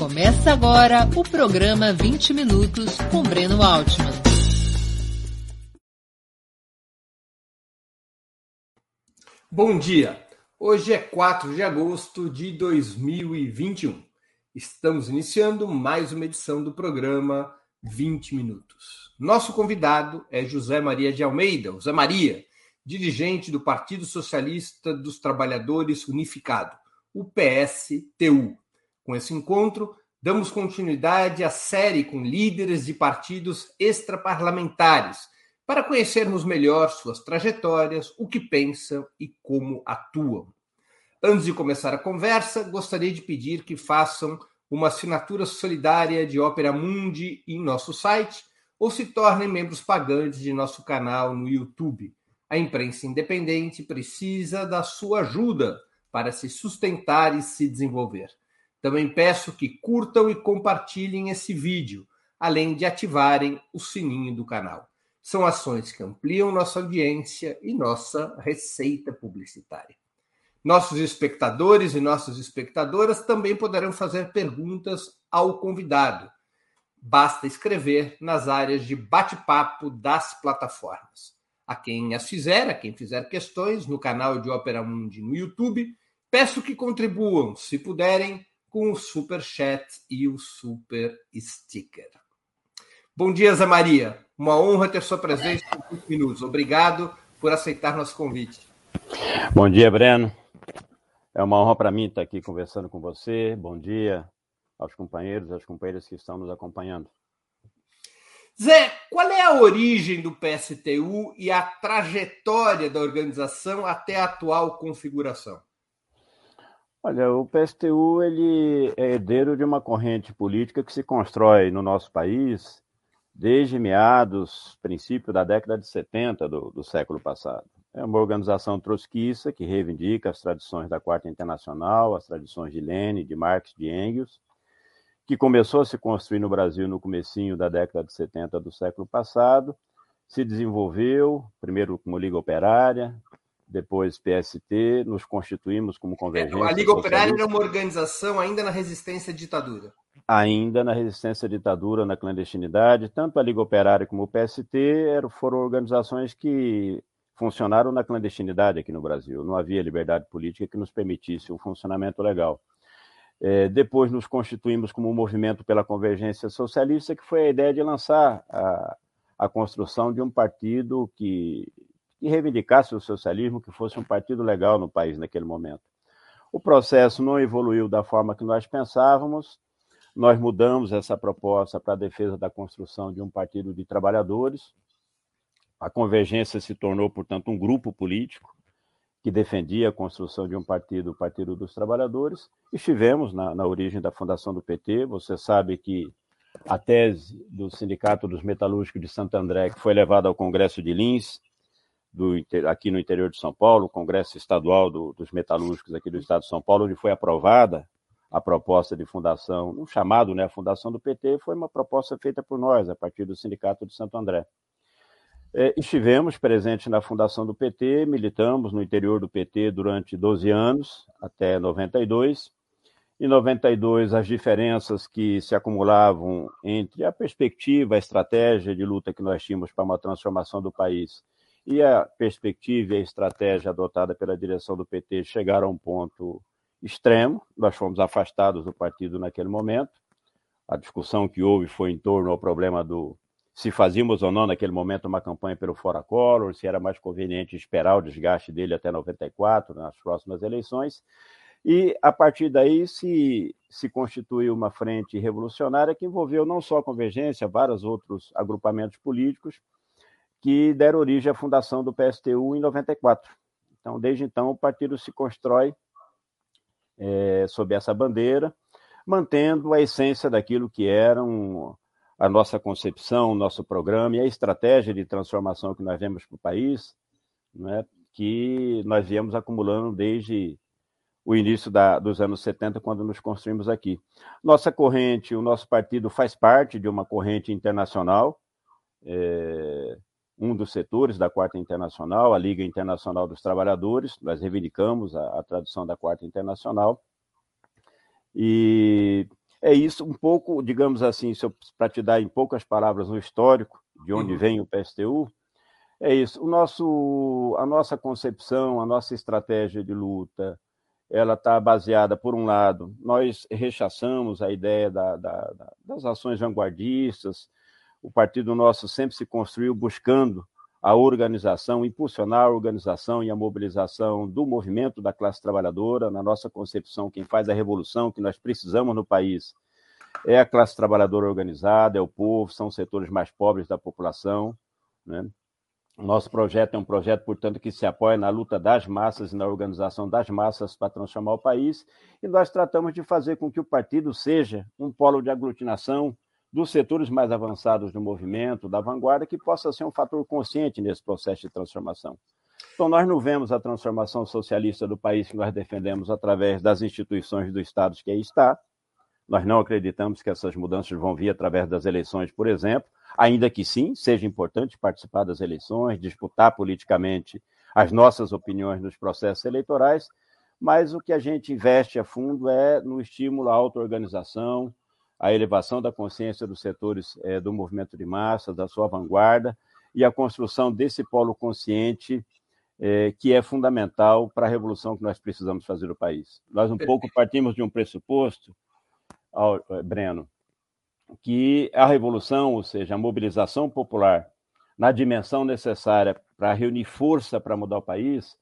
Começa agora o programa 20 Minutos com Breno Altman. Bom dia! Hoje é 4 de agosto de 2021. Estamos iniciando mais uma edição do programa 20 Minutos. Nosso convidado é José Maria de Almeida, José Maria, dirigente do Partido Socialista dos Trabalhadores Unificado, o PSTU com esse encontro, damos continuidade à série com líderes de partidos extraparlamentares, para conhecermos melhor suas trajetórias, o que pensam e como atuam. Antes de começar a conversa, gostaria de pedir que façam uma assinatura solidária de Ópera Mundi em nosso site ou se tornem membros pagantes de nosso canal no YouTube. A imprensa independente precisa da sua ajuda para se sustentar e se desenvolver. Também peço que curtam e compartilhem esse vídeo, além de ativarem o sininho do canal. São ações que ampliam nossa audiência e nossa receita publicitária. Nossos espectadores e nossas espectadoras também poderão fazer perguntas ao convidado. Basta escrever nas áreas de bate-papo das plataformas. A quem as fizer, a quem fizer questões no canal de Opera Mundi no YouTube, peço que contribuam, se puderem, com o super chat e o super sticker. Bom dia, Zé Maria. Uma honra ter sua presença por 20 minutos. Obrigado por aceitar nosso convite. Bom dia, Breno. É uma honra para mim estar aqui conversando com você. Bom dia aos companheiros, às companheiras que estão nos acompanhando. Zé, qual é a origem do PSTU e a trajetória da organização até a atual configuração? Olha, o PSTU ele é herdeiro de uma corrente política que se constrói no nosso país desde meados, princípio da década de 70 do, do século passado. É uma organização trotskista que reivindica as tradições da Quarta Internacional, as tradições de Lenin, de Marx, de Engels, que começou a se construir no Brasil no comecinho da década de 70 do século passado, se desenvolveu, primeiro como Liga Operária, depois PST, nos constituímos como convergência. A Liga Operária era uma organização ainda na resistência à ditadura. Ainda na resistência à ditadura, na clandestinidade, tanto a Liga Operária como o PST foram organizações que funcionaram na clandestinidade aqui no Brasil. Não havia liberdade política que nos permitisse um funcionamento legal. É, depois nos constituímos como um movimento pela convergência socialista, que foi a ideia de lançar a, a construção de um partido que que reivindicasse o socialismo, que fosse um partido legal no país naquele momento. O processo não evoluiu da forma que nós pensávamos. Nós mudamos essa proposta para a defesa da construção de um partido de trabalhadores. A convergência se tornou, portanto, um grupo político que defendia a construção de um partido, o Partido dos Trabalhadores. Estivemos na, na origem da fundação do PT. Você sabe que a tese do Sindicato dos Metalúrgicos de Santo André, que foi levada ao Congresso de Lins, do, aqui no interior de São Paulo, o Congresso Estadual do, dos Metalúrgicos aqui do Estado de São Paulo, onde foi aprovada a proposta de fundação, um chamado, né, a fundação do PT, foi uma proposta feita por nós, a partir do Sindicato de Santo André. É, estivemos presentes na fundação do PT, militamos no interior do PT durante 12 anos, até 92. Em 92, as diferenças que se acumulavam entre a perspectiva, a estratégia de luta que nós tínhamos para uma transformação do país e a perspectiva e a estratégia adotada pela direção do PT chegaram a um ponto extremo. Nós fomos afastados do partido naquele momento. A discussão que houve foi em torno ao problema do se fazíamos ou não naquele momento uma campanha pelo Fora Collor, se era mais conveniente esperar o desgaste dele até 94, nas próximas eleições. E a partir daí se, se constituiu uma frente revolucionária que envolveu não só a Convergência, vários outros agrupamentos políticos, que deram origem à fundação do PSTU em 94. Então, desde então, o partido se constrói é, sob essa bandeira, mantendo a essência daquilo que era um, a nossa concepção, nosso programa e a estratégia de transformação que nós vemos para o país, né, que nós viemos acumulando desde o início da, dos anos 70, quando nos construímos aqui. Nossa corrente, o nosso partido faz parte de uma corrente internacional, é, um dos setores da Quarta Internacional, a Liga Internacional dos Trabalhadores, nós reivindicamos a, a tradução da Quarta Internacional, e É isso, um pouco, digamos assim, para te dar em poucas palavras um histórico de onde uhum. vem o PSTU, é isso. O nosso, a nossa concepção, a nossa estratégia de luta, ela está baseada, por um lado, nós rechaçamos a ideia da, da, das ações vanguardistas. O partido nosso sempre se construiu buscando a organização, impulsionar a organização e a mobilização do movimento da classe trabalhadora. Na nossa concepção, quem faz a revolução que nós precisamos no país é a classe trabalhadora organizada, é o povo, são os setores mais pobres da população. Né? Nosso projeto é um projeto, portanto, que se apoia na luta das massas e na organização das massas para transformar o país, e nós tratamos de fazer com que o partido seja um polo de aglutinação dos setores mais avançados do movimento, da vanguarda, que possa ser um fator consciente nesse processo de transformação. Então, nós não vemos a transformação socialista do país que nós defendemos através das instituições do Estado que aí está. Nós não acreditamos que essas mudanças vão vir através das eleições, por exemplo, ainda que sim, seja importante participar das eleições, disputar politicamente as nossas opiniões nos processos eleitorais, mas o que a gente investe a fundo é no estímulo à auto-organização, a elevação da consciência dos setores é, do movimento de massa, da sua vanguarda, e a construção desse polo consciente é, que é fundamental para a revolução que nós precisamos fazer no país. Nós um pouco partimos de um pressuposto, Breno, que a revolução, ou seja, a mobilização popular, na dimensão necessária para reunir força para mudar o país,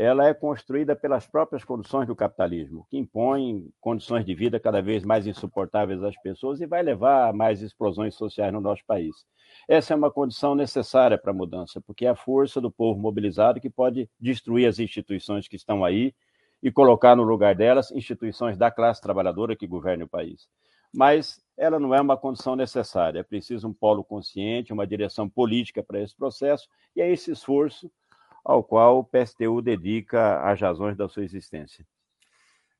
ela é construída pelas próprias condições do capitalismo, que impõem condições de vida cada vez mais insuportáveis às pessoas e vai levar a mais explosões sociais no nosso país. Essa é uma condição necessária para a mudança, porque é a força do povo mobilizado que pode destruir as instituições que estão aí e colocar no lugar delas instituições da classe trabalhadora que governe o país. Mas ela não é uma condição necessária, é preciso um polo consciente, uma direção política para esse processo, e é esse esforço ao qual o PSTU dedica as razões da sua existência.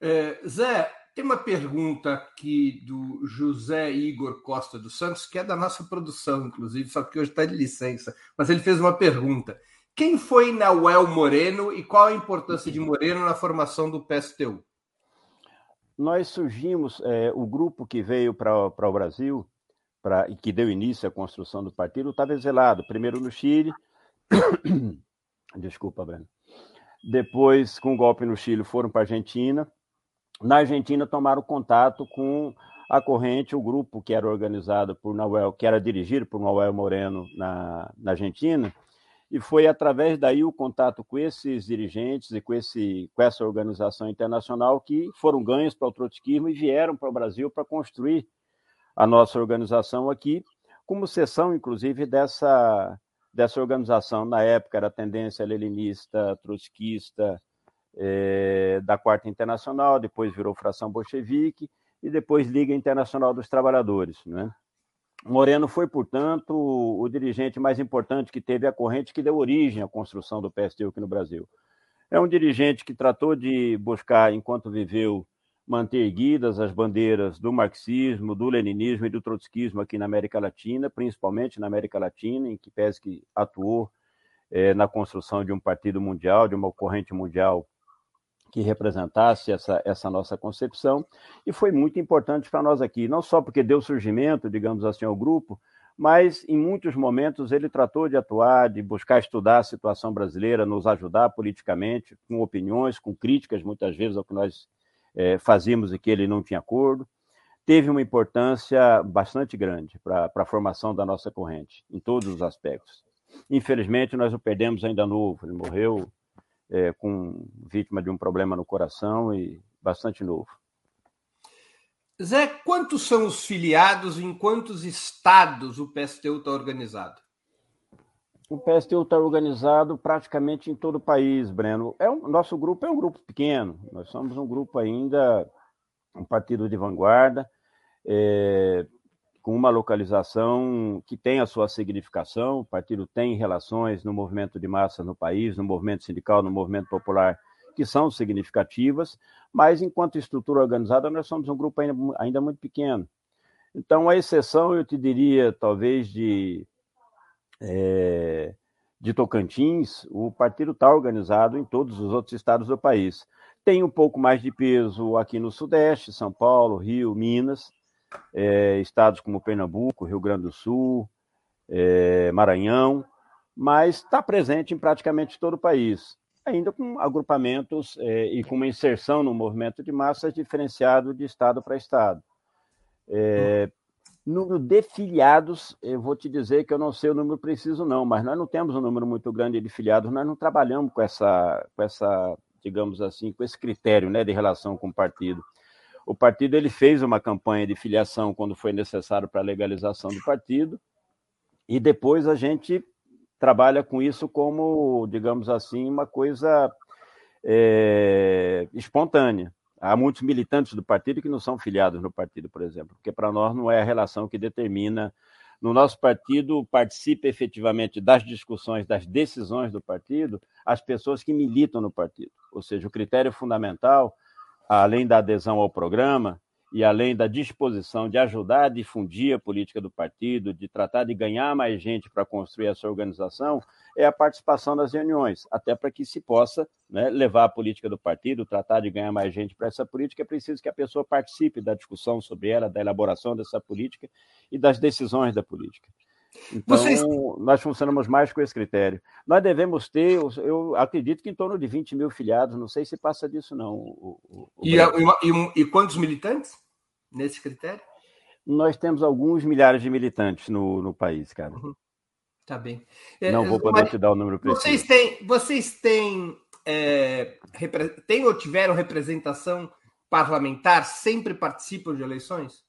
É, Zé, tem uma pergunta aqui do José Igor Costa dos Santos, que é da nossa produção, inclusive, só que hoje está de licença, mas ele fez uma pergunta. Quem foi Nauel Moreno e qual a importância de Moreno na formação do PSTU? Nós surgimos, é, o grupo que veio para o Brasil pra, e que deu início à construção do partido estava exilado, primeiro no Chile, Desculpa, Breno. Depois, com o golpe no Chile, foram para a Argentina. Na Argentina, tomaram contato com a corrente, o grupo que era organizado por Noel, que era dirigido por Noel Moreno na, na Argentina, e foi através daí o contato com esses dirigentes e com, esse, com essa organização internacional que foram ganhos para o trotskismo e vieram para o Brasil para construir a nossa organização aqui, como seção, inclusive, dessa dessa organização. Na época era tendência leninista, trotskista é, da Quarta Internacional, depois virou fração bolchevique e depois Liga Internacional dos Trabalhadores. Né? Moreno foi, portanto, o dirigente mais importante que teve a corrente que deu origem à construção do PSTU aqui no Brasil. É um dirigente que tratou de buscar, enquanto viveu, manter erguidas as bandeiras do marxismo, do leninismo e do trotskismo aqui na América Latina, principalmente na América Latina, em que pese que atuou é, na construção de um partido mundial, de uma corrente mundial que representasse essa, essa nossa concepção, e foi muito importante para nós aqui, não só porque deu surgimento, digamos assim, ao grupo, mas em muitos momentos ele tratou de atuar, de buscar estudar a situação brasileira, nos ajudar politicamente, com opiniões, com críticas, muitas vezes, ao que nós é, fazíamos e que ele não tinha acordo, teve uma importância bastante grande para a formação da nossa corrente, em todos os aspectos. Infelizmente, nós o perdemos ainda novo, ele morreu é, com vítima de um problema no coração e bastante novo. Zé, quantos são os filiados, em quantos estados o PSTU está organizado? O PSTU está organizado praticamente em todo o país, Breno. É um, nosso grupo é um grupo pequeno, nós somos um grupo ainda, um partido de vanguarda, é, com uma localização que tem a sua significação. O partido tem relações no movimento de massa no país, no movimento sindical, no movimento popular, que são significativas, mas enquanto estrutura organizada, nós somos um grupo ainda, ainda muito pequeno. Então, a exceção, eu te diria, talvez, de é, de Tocantins, o partido está organizado em todos os outros estados do país. Tem um pouco mais de peso aqui no Sudeste, São Paulo, Rio, Minas, é, estados como Pernambuco, Rio Grande do Sul, é, Maranhão, mas está presente em praticamente todo o país, ainda com agrupamentos é, e com uma inserção no movimento de massas diferenciado de estado para estado. É, número de filiados, eu vou te dizer que eu não sei o número preciso, não, mas nós não temos um número muito grande de filiados, nós não trabalhamos com essa, com essa digamos assim, com esse critério né, de relação com o partido. O partido ele fez uma campanha de filiação quando foi necessário para a legalização do partido, e depois a gente trabalha com isso como, digamos assim, uma coisa é, espontânea. Há muitos militantes do partido que não são filiados no partido, por exemplo, porque para nós não é a relação que determina. No nosso partido, participa efetivamente das discussões, das decisões do partido, as pessoas que militam no partido. Ou seja, o critério fundamental além da adesão ao programa e além da disposição de ajudar a difundir a política do partido, de tratar de ganhar mais gente para construir essa organização, é a participação nas reuniões, até para que se possa né, levar a política do partido, tratar de ganhar mais gente para essa política, é preciso que a pessoa participe da discussão sobre ela, da elaboração dessa política e das decisões da política. Então, Vocês... nós funcionamos mais com esse critério. Nós devemos ter, eu acredito que em torno de 20 mil filiados, não sei se passa disso, não. O, o, o e, e, e, quantos militantes nesse critério? Nós temos alguns milhares de militantes no, no país, cara. Uhum. Tá bem. É, não vou poder Mas te dar o número preciso. Vocês têm, vocês têm, é, têm ou tiveram representação parlamentar? Sempre participam de eleições?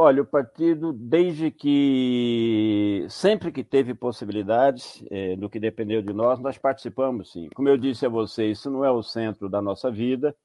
Olha, o partido, desde que sempre que teve possibilidades, é, no que dependeu de nós, nós participamos sim. Como eu disse a vocês, isso não é o centro da nossa vida.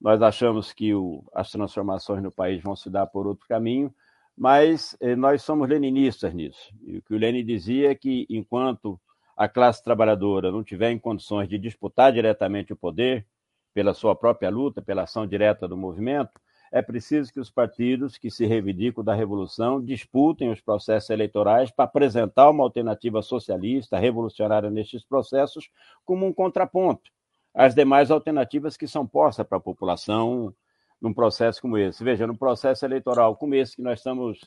Nós achamos que o, as transformações no país vão se dar por outro caminho, mas é, nós somos leninistas nisso. E o que o Lenin dizia é que enquanto a classe trabalhadora não tiver em condições de disputar diretamente o poder, pela sua própria luta, pela ação direta do movimento, é preciso que os partidos que se reivindicam da revolução disputem os processos eleitorais para apresentar uma alternativa socialista, revolucionária nestes processos, como um contraponto às demais alternativas que são postas para a população num processo como esse. Veja, num processo eleitoral como esse que nós estamos,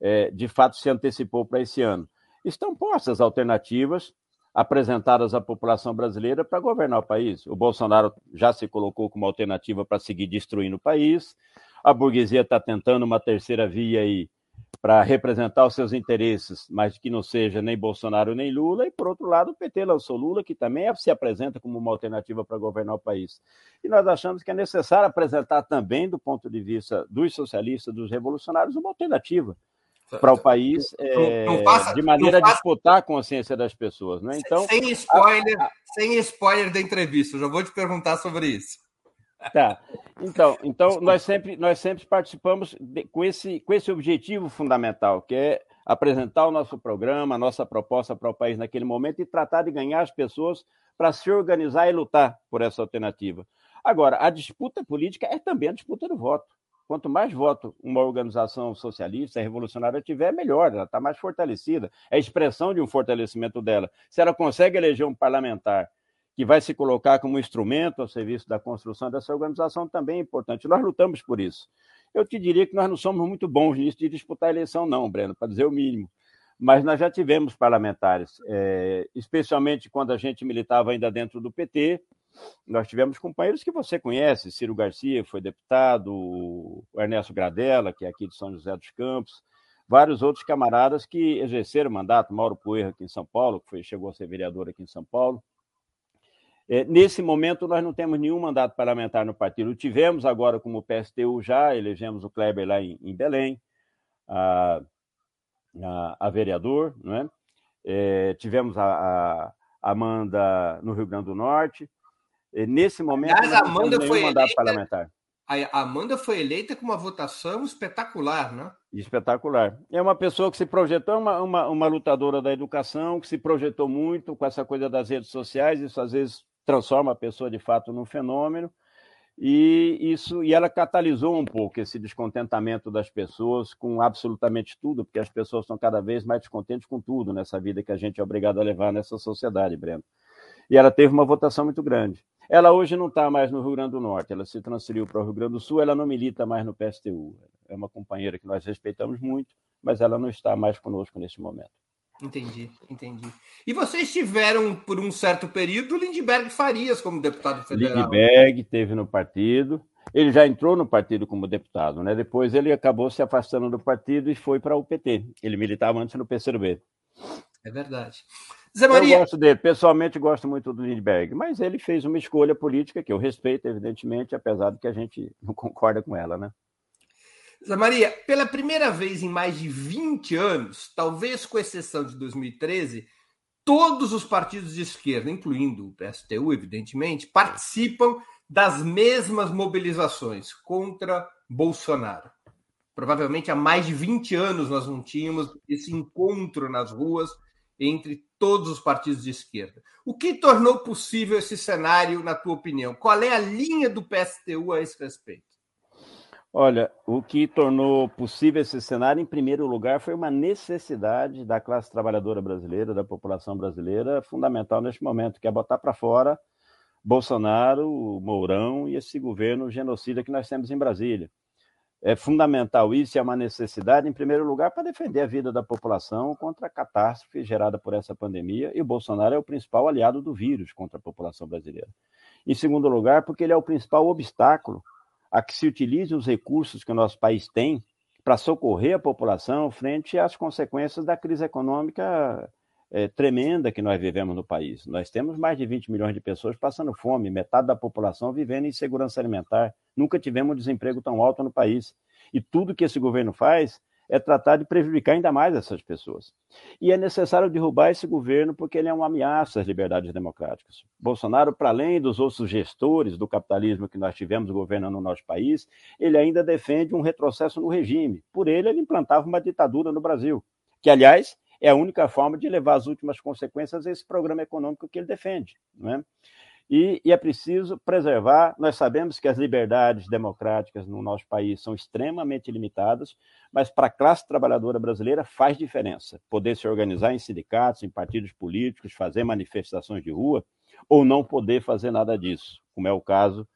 é, de fato, se antecipou para esse ano, estão postas alternativas apresentadas à população brasileira para governar o país. O Bolsonaro já se colocou como alternativa para seguir destruindo o país. A burguesia está tentando uma terceira via aí para representar os seus interesses, mas que não seja nem Bolsonaro nem Lula. E, por outro lado, o PT lançou Lula, que também se apresenta como uma alternativa para governar o país. E nós achamos que é necessário apresentar também, do ponto de vista dos socialistas, dos revolucionários, uma alternativa para o país é, não, não faça, de maneira faça, a disputar a consciência das pessoas. Né? Então, sem spoiler, a, sem spoiler da entrevista, eu já vou te perguntar sobre isso. Tá. Então, então nós sempre nós sempre participamos de, com esse com esse objetivo fundamental, que é apresentar o nosso programa, a nossa proposta para o país naquele momento e tratar de ganhar as pessoas para se organizar e lutar por essa alternativa. Agora, a disputa política é também a disputa do voto. Quanto mais voto uma organização socialista, revolucionária tiver, melhor, ela está mais fortalecida. É a expressão de um fortalecimento dela. Se ela consegue eleger um parlamentar que vai se colocar como instrumento ao serviço da construção dessa organização, também é importante. Nós lutamos por isso. Eu te diria que nós não somos muito bons nisso de disputar a eleição, não, Breno, para dizer o mínimo. Mas nós já tivemos parlamentares, é, especialmente quando a gente militava ainda dentro do PT, nós tivemos companheiros que você conhece, Ciro Garcia, foi deputado, Ernesto Gradella, que é aqui de São José dos Campos, vários outros camaradas que exerceram mandato, Mauro Poeira aqui em São Paulo, que foi, chegou a ser vereador aqui em São Paulo. É, nesse momento, nós não temos nenhum mandato parlamentar no partido. Tivemos agora, como PSTU, já elegemos o Kleber lá em, em Belém, a, a, a, vereador, não é? é tivemos a, a Amanda no Rio Grande do Norte, Nesse momento, Aliás, a Amanda foi mandato eleita, parlamentar. A Amanda foi eleita com uma votação espetacular, né? Espetacular. É uma pessoa que se projetou, uma, uma, uma lutadora da educação, que se projetou muito com essa coisa das redes sociais, isso às vezes transforma a pessoa de fato num fenômeno. E isso e ela catalisou um pouco esse descontentamento das pessoas com absolutamente tudo, porque as pessoas estão cada vez mais descontentes com tudo nessa vida que a gente é obrigado a levar nessa sociedade, Breno. E ela teve uma votação muito grande. Ela hoje não está mais no Rio Grande do Norte, ela se transferiu para o Rio Grande do Sul, ela não milita mais no PSTU. É uma companheira que nós respeitamos muito, mas ela não está mais conosco neste momento. Entendi, entendi. E vocês tiveram, por um certo período, Lindbergh Farias como deputado federal. Lindbergh teve no partido. Ele já entrou no partido como deputado, né? Depois ele acabou se afastando do partido e foi para o PT. Ele militava antes no PCdoB. É verdade. Zé Maria... Eu gosto dele, pessoalmente gosto muito do Lindbergh, mas ele fez uma escolha política que eu respeito, evidentemente, apesar de que a gente não concorda com ela, né? Zé Maria, pela primeira vez em mais de 20 anos, talvez com exceção de 2013, todos os partidos de esquerda, incluindo o PSTU, evidentemente, participam das mesmas mobilizações contra Bolsonaro. Provavelmente há mais de 20 anos nós não tínhamos esse encontro nas ruas entre todos os partidos de esquerda. O que tornou possível esse cenário, na tua opinião? Qual é a linha do PSTU a esse respeito? Olha, o que tornou possível esse cenário, em primeiro lugar, foi uma necessidade da classe trabalhadora brasileira, da população brasileira, fundamental neste momento, que é botar para fora Bolsonaro, Mourão e esse governo genocida que nós temos em Brasília é fundamental isso e é uma necessidade, em primeiro lugar, para defender a vida da população contra a catástrofe gerada por essa pandemia, e o Bolsonaro é o principal aliado do vírus contra a população brasileira. Em segundo lugar, porque ele é o principal obstáculo a que se utilize os recursos que o nosso país tem para socorrer a população frente às consequências da crise econômica é, tremenda que nós vivemos no país. Nós temos mais de 20 milhões de pessoas passando fome, metade da população vivendo em insegurança alimentar. Nunca tivemos um desemprego tão alto no país. E tudo que esse governo faz é tratar de prejudicar ainda mais essas pessoas. E é necessário derrubar esse governo porque ele é uma ameaça às liberdades democráticas. Bolsonaro, para além dos outros gestores do capitalismo que nós tivemos governando o nosso país, ele ainda defende um retrocesso no regime. Por ele, ele implantava uma ditadura no Brasil, que, aliás, é a única forma de levar as últimas consequências esse programa econômico que ele defende. Não é? E, e, é preciso preservar. Nós sabemos que as liberdades democráticas no nosso país são extremamente limitadas, mas para a classe trabalhadora brasileira faz diferença poder se organizar em sindicatos, em partidos políticos, fazer manifestações de rua, ou não poder fazer nada disso, como é o caso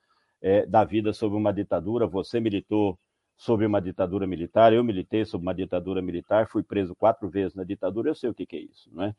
é, da vida sob uma ditadura. Você militou sobre uma ditadura militar. Eu militei sobre uma ditadura militar, fui preso quatro vezes na ditadura, eu sei o que, que é isso. Não é?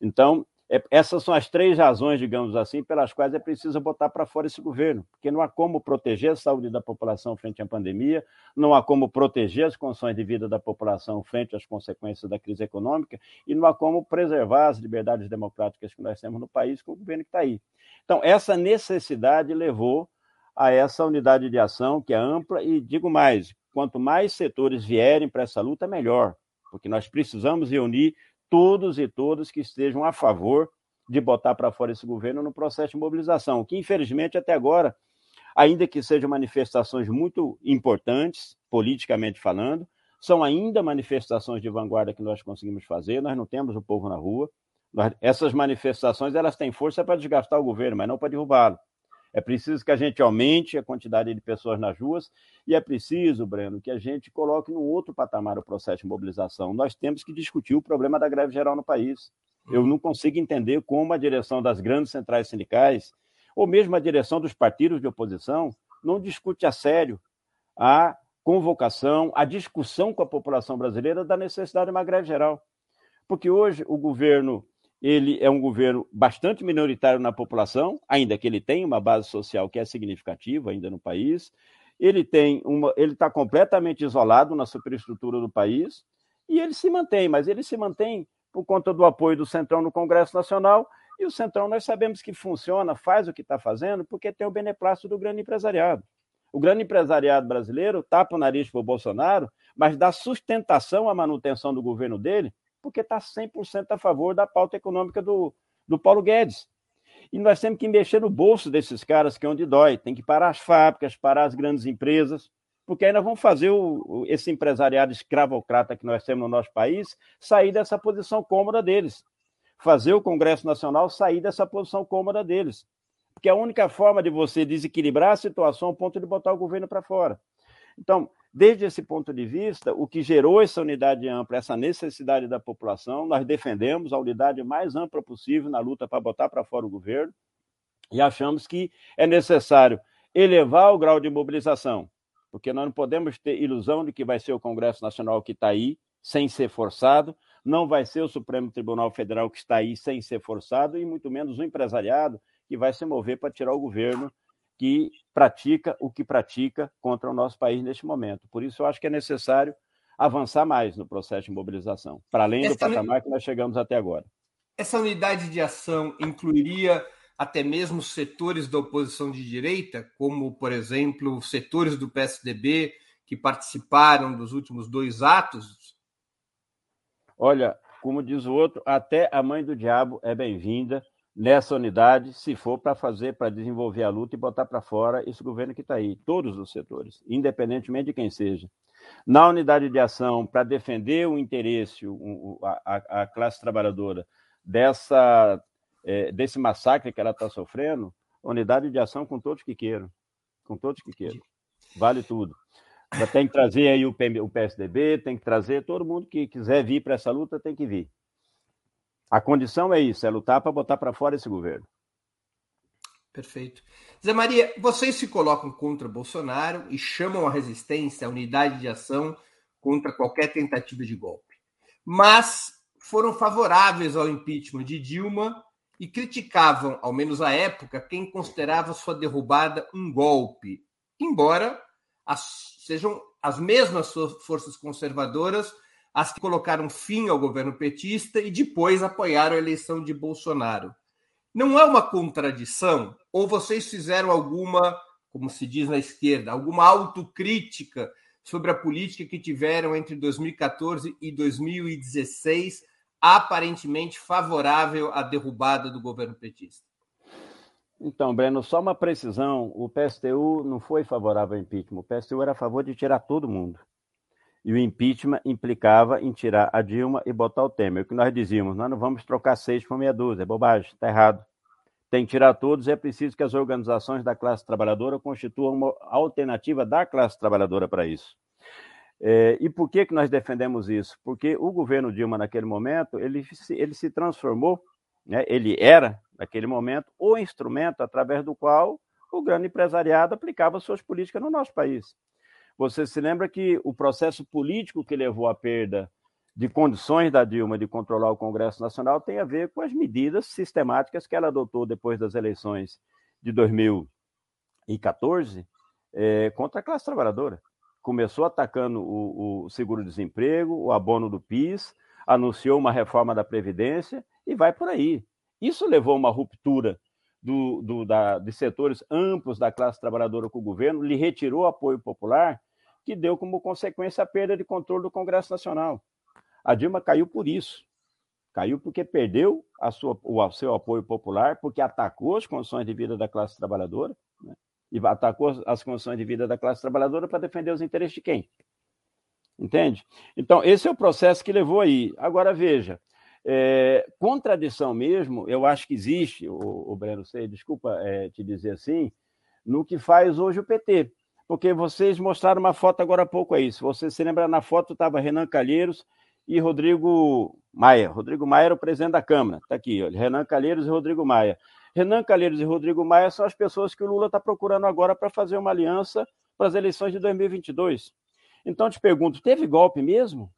Então, é, essas são as três razões, digamos assim, pelas quais é preciso botar para fora esse governo, porque não há como proteger a saúde da população frente à pandemia, não há como proteger as condições de vida da população frente às consequências da crise econômica, e não há como preservar as liberdades democráticas que nós temos no país com o governo que está aí. Então, essa necessidade levou a essa unidade de ação que é ampla e, digo mais, quanto mais setores vierem para essa luta, melhor, porque nós precisamos reunir todos e todas que estejam a favor de botar para fora esse governo no processo de mobilização, que infelizmente até agora, ainda que sejam manifestações muito importantes, politicamente falando, são ainda manifestações de vanguarda que nós conseguimos fazer, nós não temos o povo na rua. Essas manifestações elas têm força para desgastar o governo, mas não para derrubá-lo. É preciso que a gente aumente a quantidade de pessoas nas ruas e é preciso, Breno, que a gente coloque num outro patamar o processo de mobilização. Nós temos que discutir o problema da greve geral no país. Eu não consigo entender como a direção das grandes centrais sindicais, ou mesmo a direção dos partidos de oposição, não discute a sério a convocação, a discussão com a população brasileira da necessidade de uma greve geral. Porque hoje o governo ele é um governo bastante minoritário na população, ainda que ele tenha uma base social que é significativa ainda no país. Ele tem uma, ele está completamente isolado na superestrutura do país e ele se mantém, mas ele se mantém por conta do apoio do Centrão no Congresso Nacional e o Centrão nós sabemos que funciona, faz o que está fazendo, porque tem o beneplácito do grande empresariado. O grande empresariado brasileiro tapa o nariz para o Bolsonaro, mas dá sustentação à manutenção do governo dele porque está 100% a favor da pauta econômica do, do Paulo Guedes. E nós temos que mexer no bolso desses caras, que é onde dói. Tem que parar as fábricas, parar as grandes empresas, porque aí nós vamos fazer o, o, esse empresariado escravocrata que nós temos no nosso país sair dessa posição cômoda deles. Fazer o Congresso Nacional sair dessa posição cômoda deles. Porque é a única forma de você desequilibrar a situação ao ponto de botar o governo para fora. Então, Desde esse ponto de vista, o que gerou essa unidade ampla, essa necessidade da população, nós defendemos a unidade mais ampla possível na luta para botar para fora o governo. E achamos que é necessário elevar o grau de mobilização, porque nós não podemos ter ilusão de que vai ser o Congresso Nacional que está aí, sem ser forçado, não vai ser o Supremo Tribunal Federal que está aí sem ser forçado, e muito menos o empresariado que vai se mover para tirar o governo que pratica o que pratica contra o nosso país neste momento. Por isso, eu acho que é necessário avançar mais no processo de mobilização, para além Essa do patamar que nós chegamos até agora. Essa unidade de ação incluiria até mesmo setores da oposição de direita, como, por exemplo, setores do PSDB que participaram dos últimos dois atos? Olha, como diz o outro, até a mãe do diabo é bem-vinda nessa unidade, se for para fazer, para desenvolver a luta e botar para fora esse governo que está aí, todos os setores, independentemente de quem seja. Na unidade de ação, para defender o interesse, a, a classe trabalhadora dessa é, desse massacre que ela está sofrendo, unidade de ação com todos que queiram. Com todos que queiram. Vale tudo. Tem que trazer aí o PSDB, tem que trazer todo mundo que quiser vir para essa luta, tem que vir. A condição é isso, é lutar para botar para fora esse governo. Perfeito. Zé Maria, vocês se colocam contra Bolsonaro e chamam a resistência, a unidade de ação contra qualquer tentativa de golpe. Mas foram favoráveis ao impeachment de Dilma e criticavam, ao menos à época, quem considerava sua derrubada um golpe, embora as, sejam as mesmas forças conservadoras as que colocaram fim ao governo petista e depois apoiaram a eleição de Bolsonaro. Não é uma contradição? Ou vocês fizeram alguma, como se diz na esquerda, alguma autocrítica sobre a política que tiveram entre 2014 e 2016 aparentemente favorável à derrubada do governo petista. Então, Breno, só uma precisão: o PSTU não foi favorável ao impeachment, o PSTU era a favor de tirar todo mundo. E o impeachment implicava em tirar a Dilma e botar o Temer. O que nós dizíamos, nós não vamos trocar seis por meia dúzia, é bobagem, está errado. Tem que tirar todos, é preciso que as organizações da classe trabalhadora constituam uma alternativa da classe trabalhadora para isso. É, e por que, que nós defendemos isso? Porque o governo Dilma, naquele momento, ele se, ele se transformou, né, ele era, naquele momento, o instrumento através do qual o grande empresariado aplicava suas políticas no nosso país. Você se lembra que o processo político que levou à perda de condições da Dilma de controlar o Congresso Nacional tem a ver com as medidas sistemáticas que ela adotou depois das eleições de 2014 é, contra a classe trabalhadora começou atacando o, o seguro-desemprego, o abono do PIS, anunciou uma reforma da Previdência e vai por aí. Isso levou a uma ruptura do, do, da, de setores amplos da classe trabalhadora com o governo, lhe retirou apoio popular, que deu como consequência a perda de controle do Congresso Nacional. A Dilma caiu por isso. Caiu porque perdeu a sua, o seu apoio popular, porque atacou as condições de vida da classe trabalhadora, né? e atacou as condições de vida da classe trabalhadora para defender os interesses de quem? Entende? Então, esse é o processo que levou aí. Agora, veja, é, contradição mesmo, eu acho que existe, o, o Breno, sei, desculpa é, te dizer assim, no que faz hoje o PT. Porque vocês mostraram uma foto agora há pouco aí. Se você se lembra, na foto estava Renan Calheiros e Rodrigo Maia. Rodrigo Maia era o presidente da Câmara. Está aqui, ó, Renan Calheiros e Rodrigo Maia. Renan Calheiros e Rodrigo Maia são as pessoas que o Lula está procurando agora para fazer uma aliança para as eleições de 2022. Então, te pergunto, teve golpe mesmo?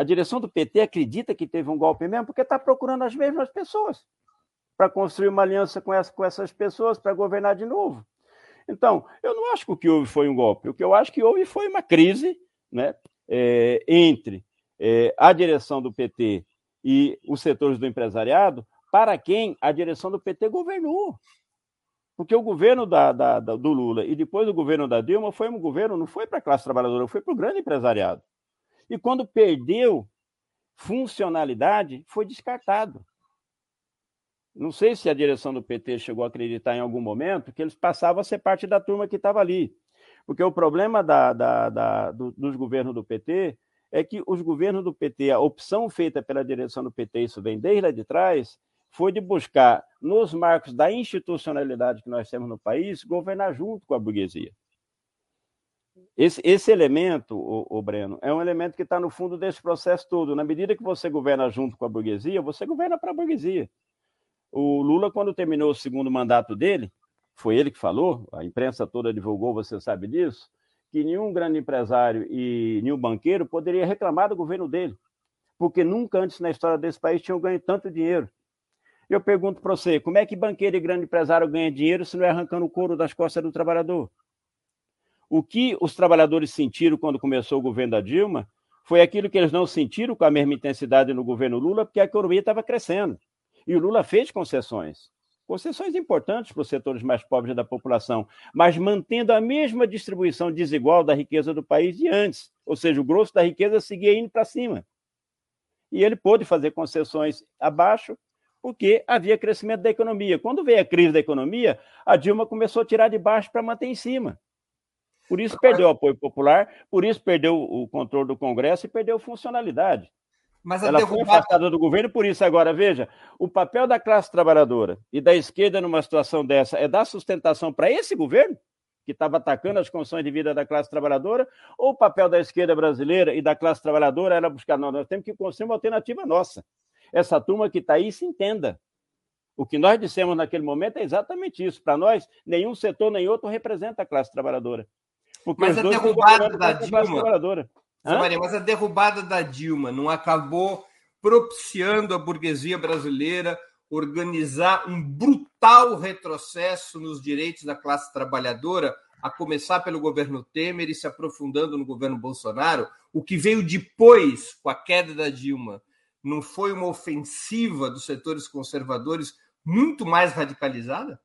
A direção do PT acredita que teve um golpe mesmo porque está procurando as mesmas pessoas para construir uma aliança com, essa, com essas pessoas para governar de novo. Então, eu não acho que o que houve foi um golpe. O que eu acho que houve foi uma crise né, é, entre é, a direção do PT e os setores do empresariado para quem a direção do PT governou. Porque o governo da, da, da, do Lula e depois o governo da Dilma foi um governo, não foi para a classe trabalhadora, foi para o grande empresariado. E quando perdeu funcionalidade, foi descartado. Não sei se a direção do PT chegou a acreditar em algum momento que eles passavam a ser parte da turma que estava ali. Porque o problema da, da, da, do, dos governos do PT é que os governos do PT, a opção feita pela direção do PT, isso vem desde lá de trás, foi de buscar, nos marcos da institucionalidade que nós temos no país, governar junto com a burguesia. Esse, esse elemento, o, o, Breno, é um elemento que está no fundo desse processo todo. Na medida que você governa junto com a burguesia, você governa para a burguesia. O Lula, quando terminou o segundo mandato dele, foi ele que falou, a imprensa toda divulgou, você sabe disso, que nenhum grande empresário e nenhum banqueiro poderia reclamar do governo dele, porque nunca antes na história desse país tinham ganho tanto dinheiro. Eu pergunto para você, como é que banqueiro e grande empresário ganha dinheiro se não é arrancando o couro das costas do trabalhador? O que os trabalhadores sentiram quando começou o governo da Dilma foi aquilo que eles não sentiram com a mesma intensidade no governo Lula, porque a economia estava crescendo. E o Lula fez concessões concessões importantes para os setores mais pobres da população, mas mantendo a mesma distribuição desigual da riqueza do país de antes. Ou seja, o grosso da riqueza seguia indo para cima. E ele pôde fazer concessões abaixo porque havia crescimento da economia. Quando veio a crise da economia, a Dilma começou a tirar de baixo para manter em cima. Por isso perdeu o apoio popular, por isso perdeu o controle do Congresso e perdeu funcionalidade. Mas ela derrubada... foi afastada do governo, por isso agora, veja, o papel da classe trabalhadora e da esquerda numa situação dessa é dar sustentação para esse governo, que estava atacando as condições de vida da classe trabalhadora, ou o papel da esquerda brasileira e da classe trabalhadora era buscar, não, nós temos que construir uma alternativa nossa. Essa turma que está aí se entenda. O que nós dissemos naquele momento é exatamente isso. Para nós, nenhum setor nem outro representa a classe trabalhadora. Porque Mas a derrubada da Dilma, Maria, mas a derrubada da Dilma não acabou propiciando a burguesia brasileira organizar um brutal retrocesso nos direitos da classe trabalhadora, a começar pelo governo Temer e se aprofundando no governo Bolsonaro? O que veio depois, com a queda da Dilma, não foi uma ofensiva dos setores conservadores muito mais radicalizada?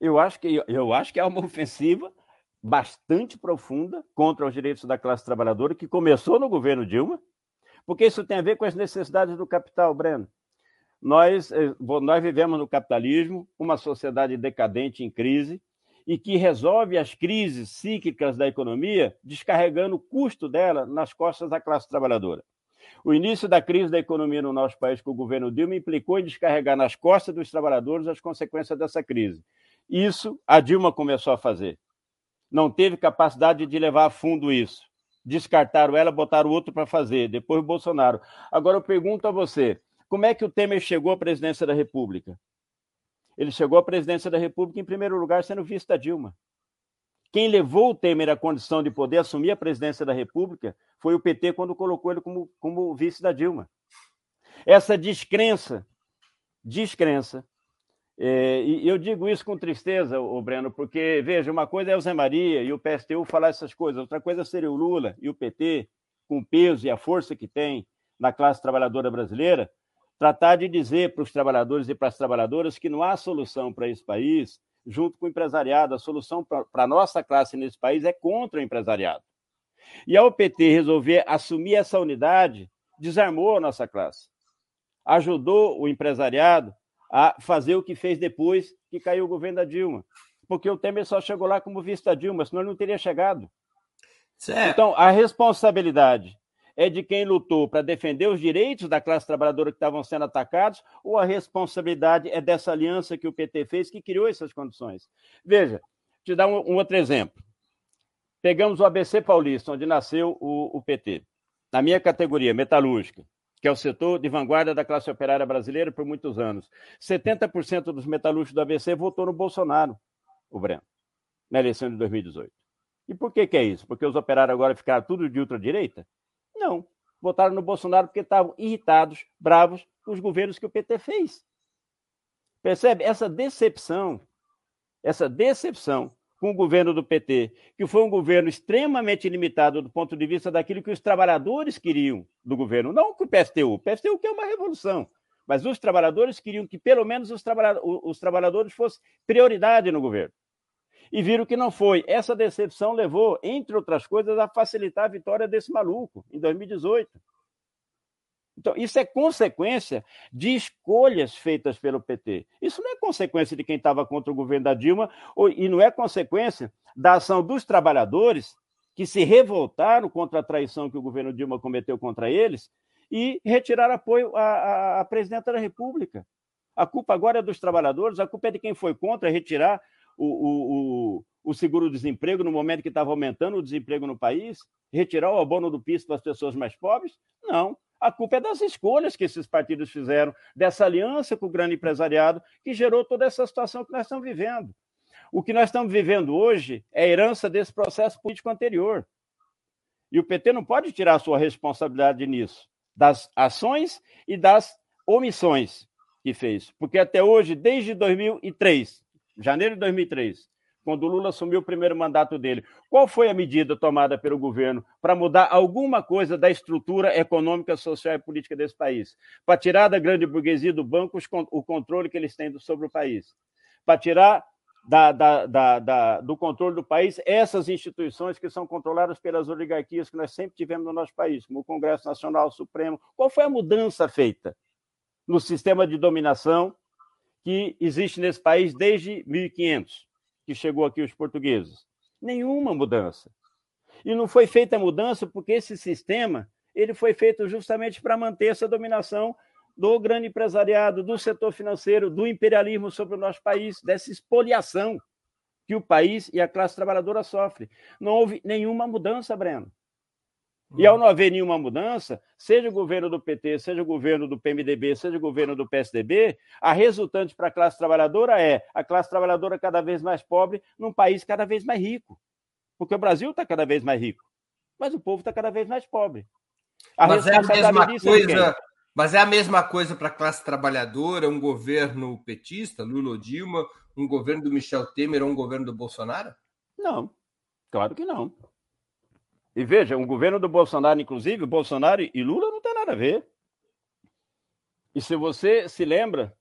Eu acho que, eu acho que é uma ofensiva bastante profunda contra os direitos da classe trabalhadora, que começou no governo Dilma, porque isso tem a ver com as necessidades do capital, Breno. Nós, eh, nós vivemos no capitalismo, uma sociedade decadente em crise, e que resolve as crises cíclicas da economia descarregando o custo dela nas costas da classe trabalhadora. O início da crise da economia no nosso país com o governo Dilma implicou em descarregar nas costas dos trabalhadores as consequências dessa crise. Isso a Dilma começou a fazer não teve capacidade de levar a fundo isso. Descartaram ela, botaram outro para fazer, depois o Bolsonaro. Agora eu pergunto a você: como é que o Temer chegou à presidência da República? Ele chegou à presidência da República, em primeiro lugar, sendo vice da Dilma. Quem levou o Temer à condição de poder assumir a presidência da República foi o PT quando colocou ele como, como vice da Dilma. Essa descrença, descrença e eu digo isso com tristeza, o Breno, porque, veja, uma coisa é o Zé Maria e o PSTU falar essas coisas, outra coisa seria o Lula e o PT, com o peso e a força que tem na classe trabalhadora brasileira, tratar de dizer para os trabalhadores e para as trabalhadoras que não há solução para esse país junto com o empresariado. A solução para a nossa classe nesse país é contra o empresariado. E ao PT resolver assumir essa unidade, desarmou a nossa classe, ajudou o empresariado a fazer o que fez depois que caiu o governo da Dilma. Porque o Temer só chegou lá como vice da Dilma, senão ele não teria chegado. Certo. Então, a responsabilidade é de quem lutou para defender os direitos da classe trabalhadora que estavam sendo atacados, ou a responsabilidade é dessa aliança que o PT fez que criou essas condições? Veja, te dar um, um outro exemplo. Pegamos o ABC Paulista, onde nasceu o, o PT. Na minha categoria, metalúrgica que é o setor de vanguarda da classe operária brasileira por muitos anos. 70% dos metalúrgicos do ABC votou no Bolsonaro, o Breno, na eleição de 2018. E por que, que é isso? Porque os operários agora ficaram tudo de ultradireita? Não. Votaram no Bolsonaro porque estavam irritados, bravos com os governos que o PT fez. Percebe? Essa decepção, essa decepção com o governo do PT, que foi um governo extremamente limitado do ponto de vista daquilo que os trabalhadores queriam do governo, não que o PSTU. O PSTU quer uma revolução, mas os trabalhadores queriam que pelo menos os, trabalha os trabalhadores fossem prioridade no governo. E viram que não foi. Essa decepção levou, entre outras coisas, a facilitar a vitória desse maluco em 2018. Então, isso é consequência de escolhas feitas pelo PT. Isso não é consequência de quem estava contra o governo da Dilma, ou, e não é consequência da ação dos trabalhadores que se revoltaram contra a traição que o governo Dilma cometeu contra eles e retiraram apoio à, à, à presidenta da República. A culpa agora é dos trabalhadores, a culpa é de quem foi contra retirar o, o, o, seguro-desemprego no momento que estava aumentando o desemprego no país, retirar o abono do PIS para as pessoas mais pobres? Não. A culpa é das escolhas que esses partidos fizeram, dessa aliança com o grande empresariado, que gerou toda essa situação que nós estamos vivendo. O que nós estamos vivendo hoje é herança desse processo político anterior. E o PT não pode tirar a sua responsabilidade nisso, das ações e das omissões que fez. Porque até hoje, desde 2003, janeiro de 2003, quando o Lula assumiu o primeiro mandato dele, qual foi a medida tomada pelo governo para mudar alguma coisa da estrutura econômica, social e política desse país? Para tirar da grande burguesia do banco o controle que eles têm sobre o país? Para tirar da, da, da, do controle do país essas instituições que são controladas pelas oligarquias que nós sempre tivemos no nosso país, como o Congresso Nacional Supremo. Qual foi a mudança feita no sistema de dominação que existe nesse país desde 1500, que chegou aqui os portugueses? Nenhuma mudança. E não foi feita mudança porque esse sistema ele foi feito justamente para manter essa dominação do grande empresariado, do setor financeiro, do imperialismo sobre o nosso país, dessa expoliação que o país e a classe trabalhadora sofrem. Não houve nenhuma mudança, Breno. E ao não haver nenhuma mudança, seja o governo do PT, seja o governo do PMDB, seja o governo do PSDB, a resultante para a classe trabalhadora é a classe trabalhadora cada vez mais pobre num país cada vez mais rico. Porque o Brasil está cada vez mais rico, mas o povo está cada vez mais pobre. A mas é a mesma coisa mas é a mesma coisa para a classe trabalhadora, um governo petista, Lula ou Dilma, um governo do Michel Temer ou um governo do Bolsonaro? Não, claro que não. E veja, um governo do Bolsonaro, inclusive, Bolsonaro e Lula não tem nada a ver. E se você se lembra,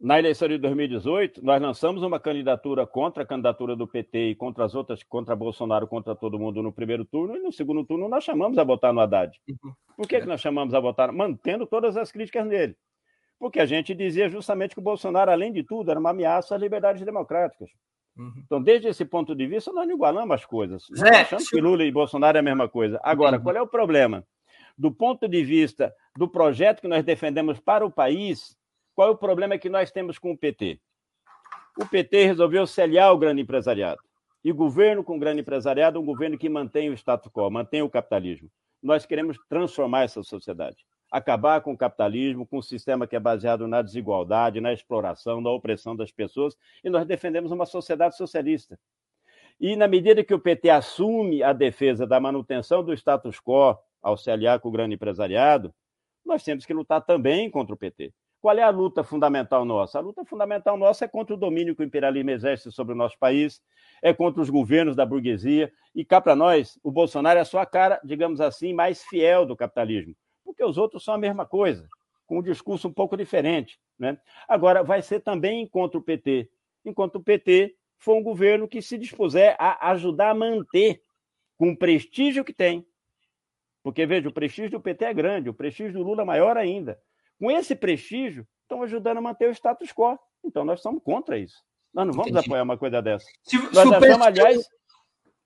na eleição de 2018, nós lançamos uma candidatura contra a candidatura do PT e contra as outras, contra Bolsonaro, contra todo mundo no primeiro turno, e no segundo turno nós chamamos a votar no Haddad. Uhum. Por que, que nós chamamos a votar? Mantendo todas as críticas nele. Porque a gente dizia justamente que o Bolsonaro, além de tudo, era uma ameaça às liberdades democráticas. Uhum. Então, desde esse ponto de vista, nós não igualamos as coisas. Nós é, achamos que Lula e Bolsonaro é a mesma coisa. Agora, uhum. qual é o problema? Do ponto de vista do projeto que nós defendemos para o país, qual é o problema que nós temos com o PT? O PT resolveu se aliar ao grande empresariado. E governo com grande empresariado é um governo que mantém o status quo, mantém o capitalismo. Nós queremos transformar essa sociedade, acabar com o capitalismo, com um sistema que é baseado na desigualdade, na exploração, na opressão das pessoas, e nós defendemos uma sociedade socialista. E na medida que o PT assume a defesa da manutenção do status quo ao se aliar com o grande empresariado, nós temos que lutar também contra o PT. Qual é a luta fundamental nossa? A luta fundamental nossa é contra o domínio que o imperialismo exerce sobre o nosso país, é contra os governos da burguesia, e cá para nós, o Bolsonaro é só a cara, digamos assim, mais fiel do capitalismo, porque os outros são a mesma coisa, com um discurso um pouco diferente. Né? Agora, vai ser também contra o PT, enquanto o PT for um governo que se dispuser a ajudar a manter, com o prestígio que tem, porque, veja, o prestígio do PT é grande, o prestígio do Lula é maior ainda com esse prestígio, estão ajudando a manter o status quo. Então, nós somos contra isso. Nós não vamos Entendi. apoiar uma coisa dessa. Se, nós se achamos, aliás.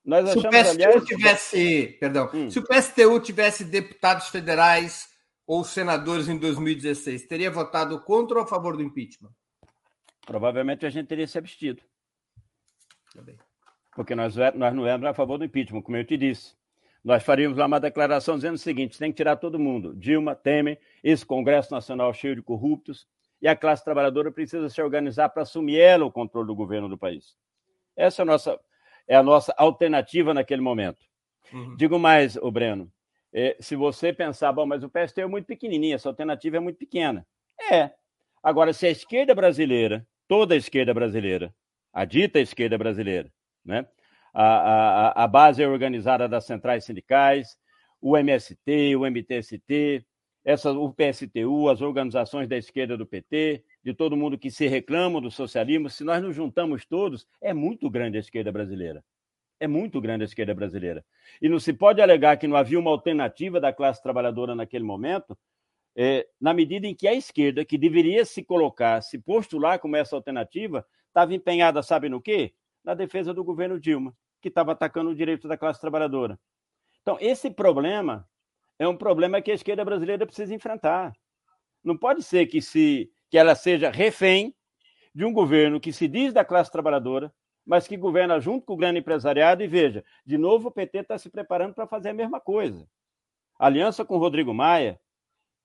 Nós se achamos, o PSTU aliás, tivesse. Perdão. Hum. Se o PSTU tivesse deputados federais ou senadores em 2016, teria votado contra ou a favor do impeachment? Provavelmente a gente teria se abstido. Porque nós, nós não éramos a favor do impeachment, como eu te disse nós faríamos lá uma declaração dizendo o seguinte: tem que tirar todo mundo. Dilma, Temer, esse Congresso Nacional cheio de corruptos, e a classe trabalhadora precisa se organizar para assumir ela o controle do governo do país. Essa é a nossa, é a nossa alternativa naquele momento. Uhum. Digo mais, o Breno, é, se você pensar, bom, mas o PST é muito pequenininho, essa alternativa é muito pequena. É. Agora, se a esquerda brasileira, toda a esquerda brasileira, a dita esquerda brasileira, né, a, a, a base organizada das centrais sindicais, o MST, o MTST, essa, o PSTU, as organizações da esquerda do PT, de todo mundo que se reclama do socialismo, se nós nos juntamos todos, é muito grande a esquerda brasileira. É muito grande a esquerda brasileira. E não se pode alegar que não havia uma alternativa da classe trabalhadora naquele momento, é, na medida em que a esquerda, que deveria se colocar, se postular como essa alternativa, estava empenhada, sabe no quê? na defesa do governo Dilma, que estava atacando o direito da classe trabalhadora. Então, esse problema é um problema que a esquerda brasileira precisa enfrentar. Não pode ser que, se, que ela seja refém de um governo que se diz da classe trabalhadora, mas que governa junto com o grande empresariado. E veja, de novo o PT está se preparando para fazer a mesma coisa. aliança com Rodrigo Maia,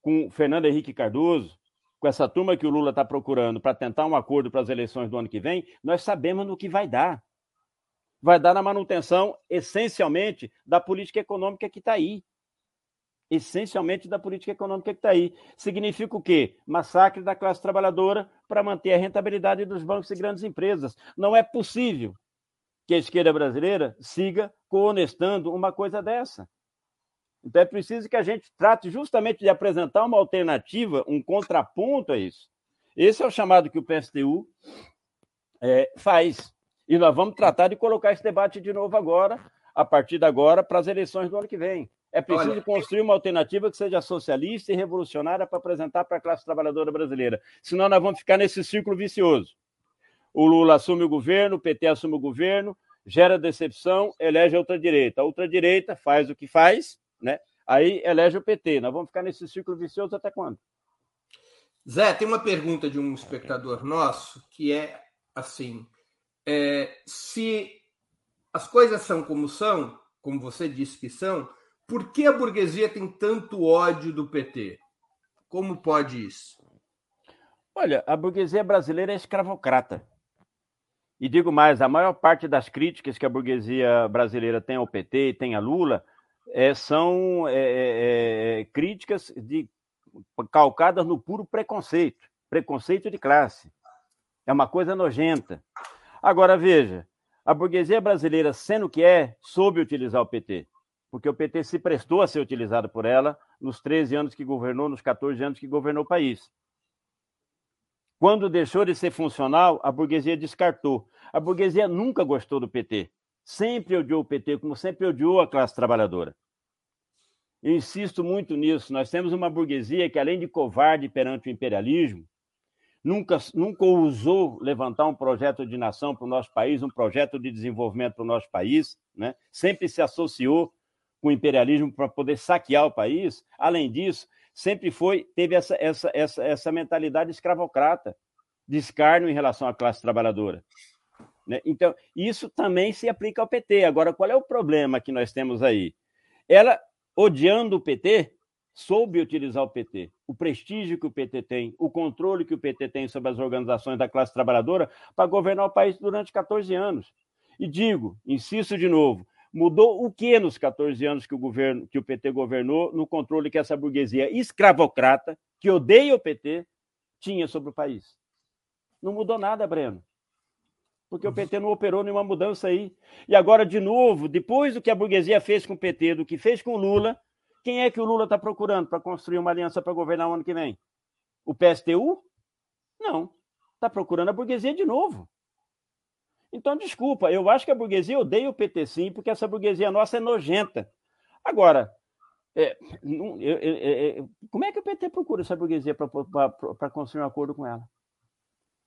com Fernando Henrique Cardoso, com essa turma que o Lula está procurando para tentar um acordo para as eleições do ano que vem, nós sabemos no que vai dar. Vai dar na manutenção, essencialmente, da política econômica que está aí. Essencialmente da política econômica que está aí. Significa o quê? Massacre da classe trabalhadora para manter a rentabilidade dos bancos e grandes empresas. Não é possível que a esquerda brasileira siga coonestando uma coisa dessa. Então é preciso que a gente trate justamente de apresentar uma alternativa, um contraponto a isso. Esse é o chamado que o PSTU é, faz. E nós vamos tratar de colocar esse debate de novo agora, a partir de agora, para as eleições do ano que vem. É preciso Olha, construir uma alternativa que seja socialista e revolucionária para apresentar para a classe trabalhadora brasileira. Senão nós vamos ficar nesse círculo vicioso. O Lula assume o governo, o PT assume o governo, gera decepção, elege a ultradireita. A ultradireita faz o que faz, né? Aí elege o PT. Nós vamos ficar nesse círculo vicioso até quando? Zé, tem uma pergunta de um espectador nosso que é assim: é, se as coisas são como são, como você disse que são, por que a burguesia tem tanto ódio do PT? Como pode isso? Olha, a burguesia brasileira é escravocrata. E digo mais, a maior parte das críticas que a burguesia brasileira tem ao PT e tem a Lula é, são é, é, é, críticas de, calcadas no puro preconceito, preconceito de classe. É uma coisa nojenta. Agora, veja, a burguesia brasileira, sendo que é, soube utilizar o PT, porque o PT se prestou a ser utilizado por ela nos 13 anos que governou, nos 14 anos que governou o país. Quando deixou de ser funcional, a burguesia descartou. A burguesia nunca gostou do PT sempre odiou o PT, como sempre odiou a classe trabalhadora. Eu insisto muito nisso. Nós temos uma burguesia que, além de covarde perante o imperialismo, nunca, nunca ousou levantar um projeto de nação para o nosso país, um projeto de desenvolvimento para o nosso país, né? sempre se associou com o imperialismo para poder saquear o país. Além disso, sempre foi teve essa, essa, essa, essa mentalidade escravocrata, de escárnio em relação à classe trabalhadora. Né? Então, isso também se aplica ao PT. Agora, qual é o problema que nós temos aí? Ela, odiando o PT, soube utilizar o PT, o prestígio que o PT tem, o controle que o PT tem sobre as organizações da classe trabalhadora para governar o país durante 14 anos. E digo, insisto de novo, mudou o que nos 14 anos que o governo, que o PT governou no controle que essa burguesia escravocrata, que odeia o PT, tinha sobre o país? Não mudou nada, Breno porque o PT não operou nenhuma mudança aí. E agora, de novo, depois do que a burguesia fez com o PT, do que fez com o Lula, quem é que o Lula está procurando para construir uma aliança para governar o ano que vem? O PSTU? Não. Está procurando a burguesia de novo. Então, desculpa, eu acho que a burguesia odeia o PT sim, porque essa burguesia nossa é nojenta. Agora, é, não, eu, eu, eu, como é que o PT procura essa burguesia para construir um acordo com ela?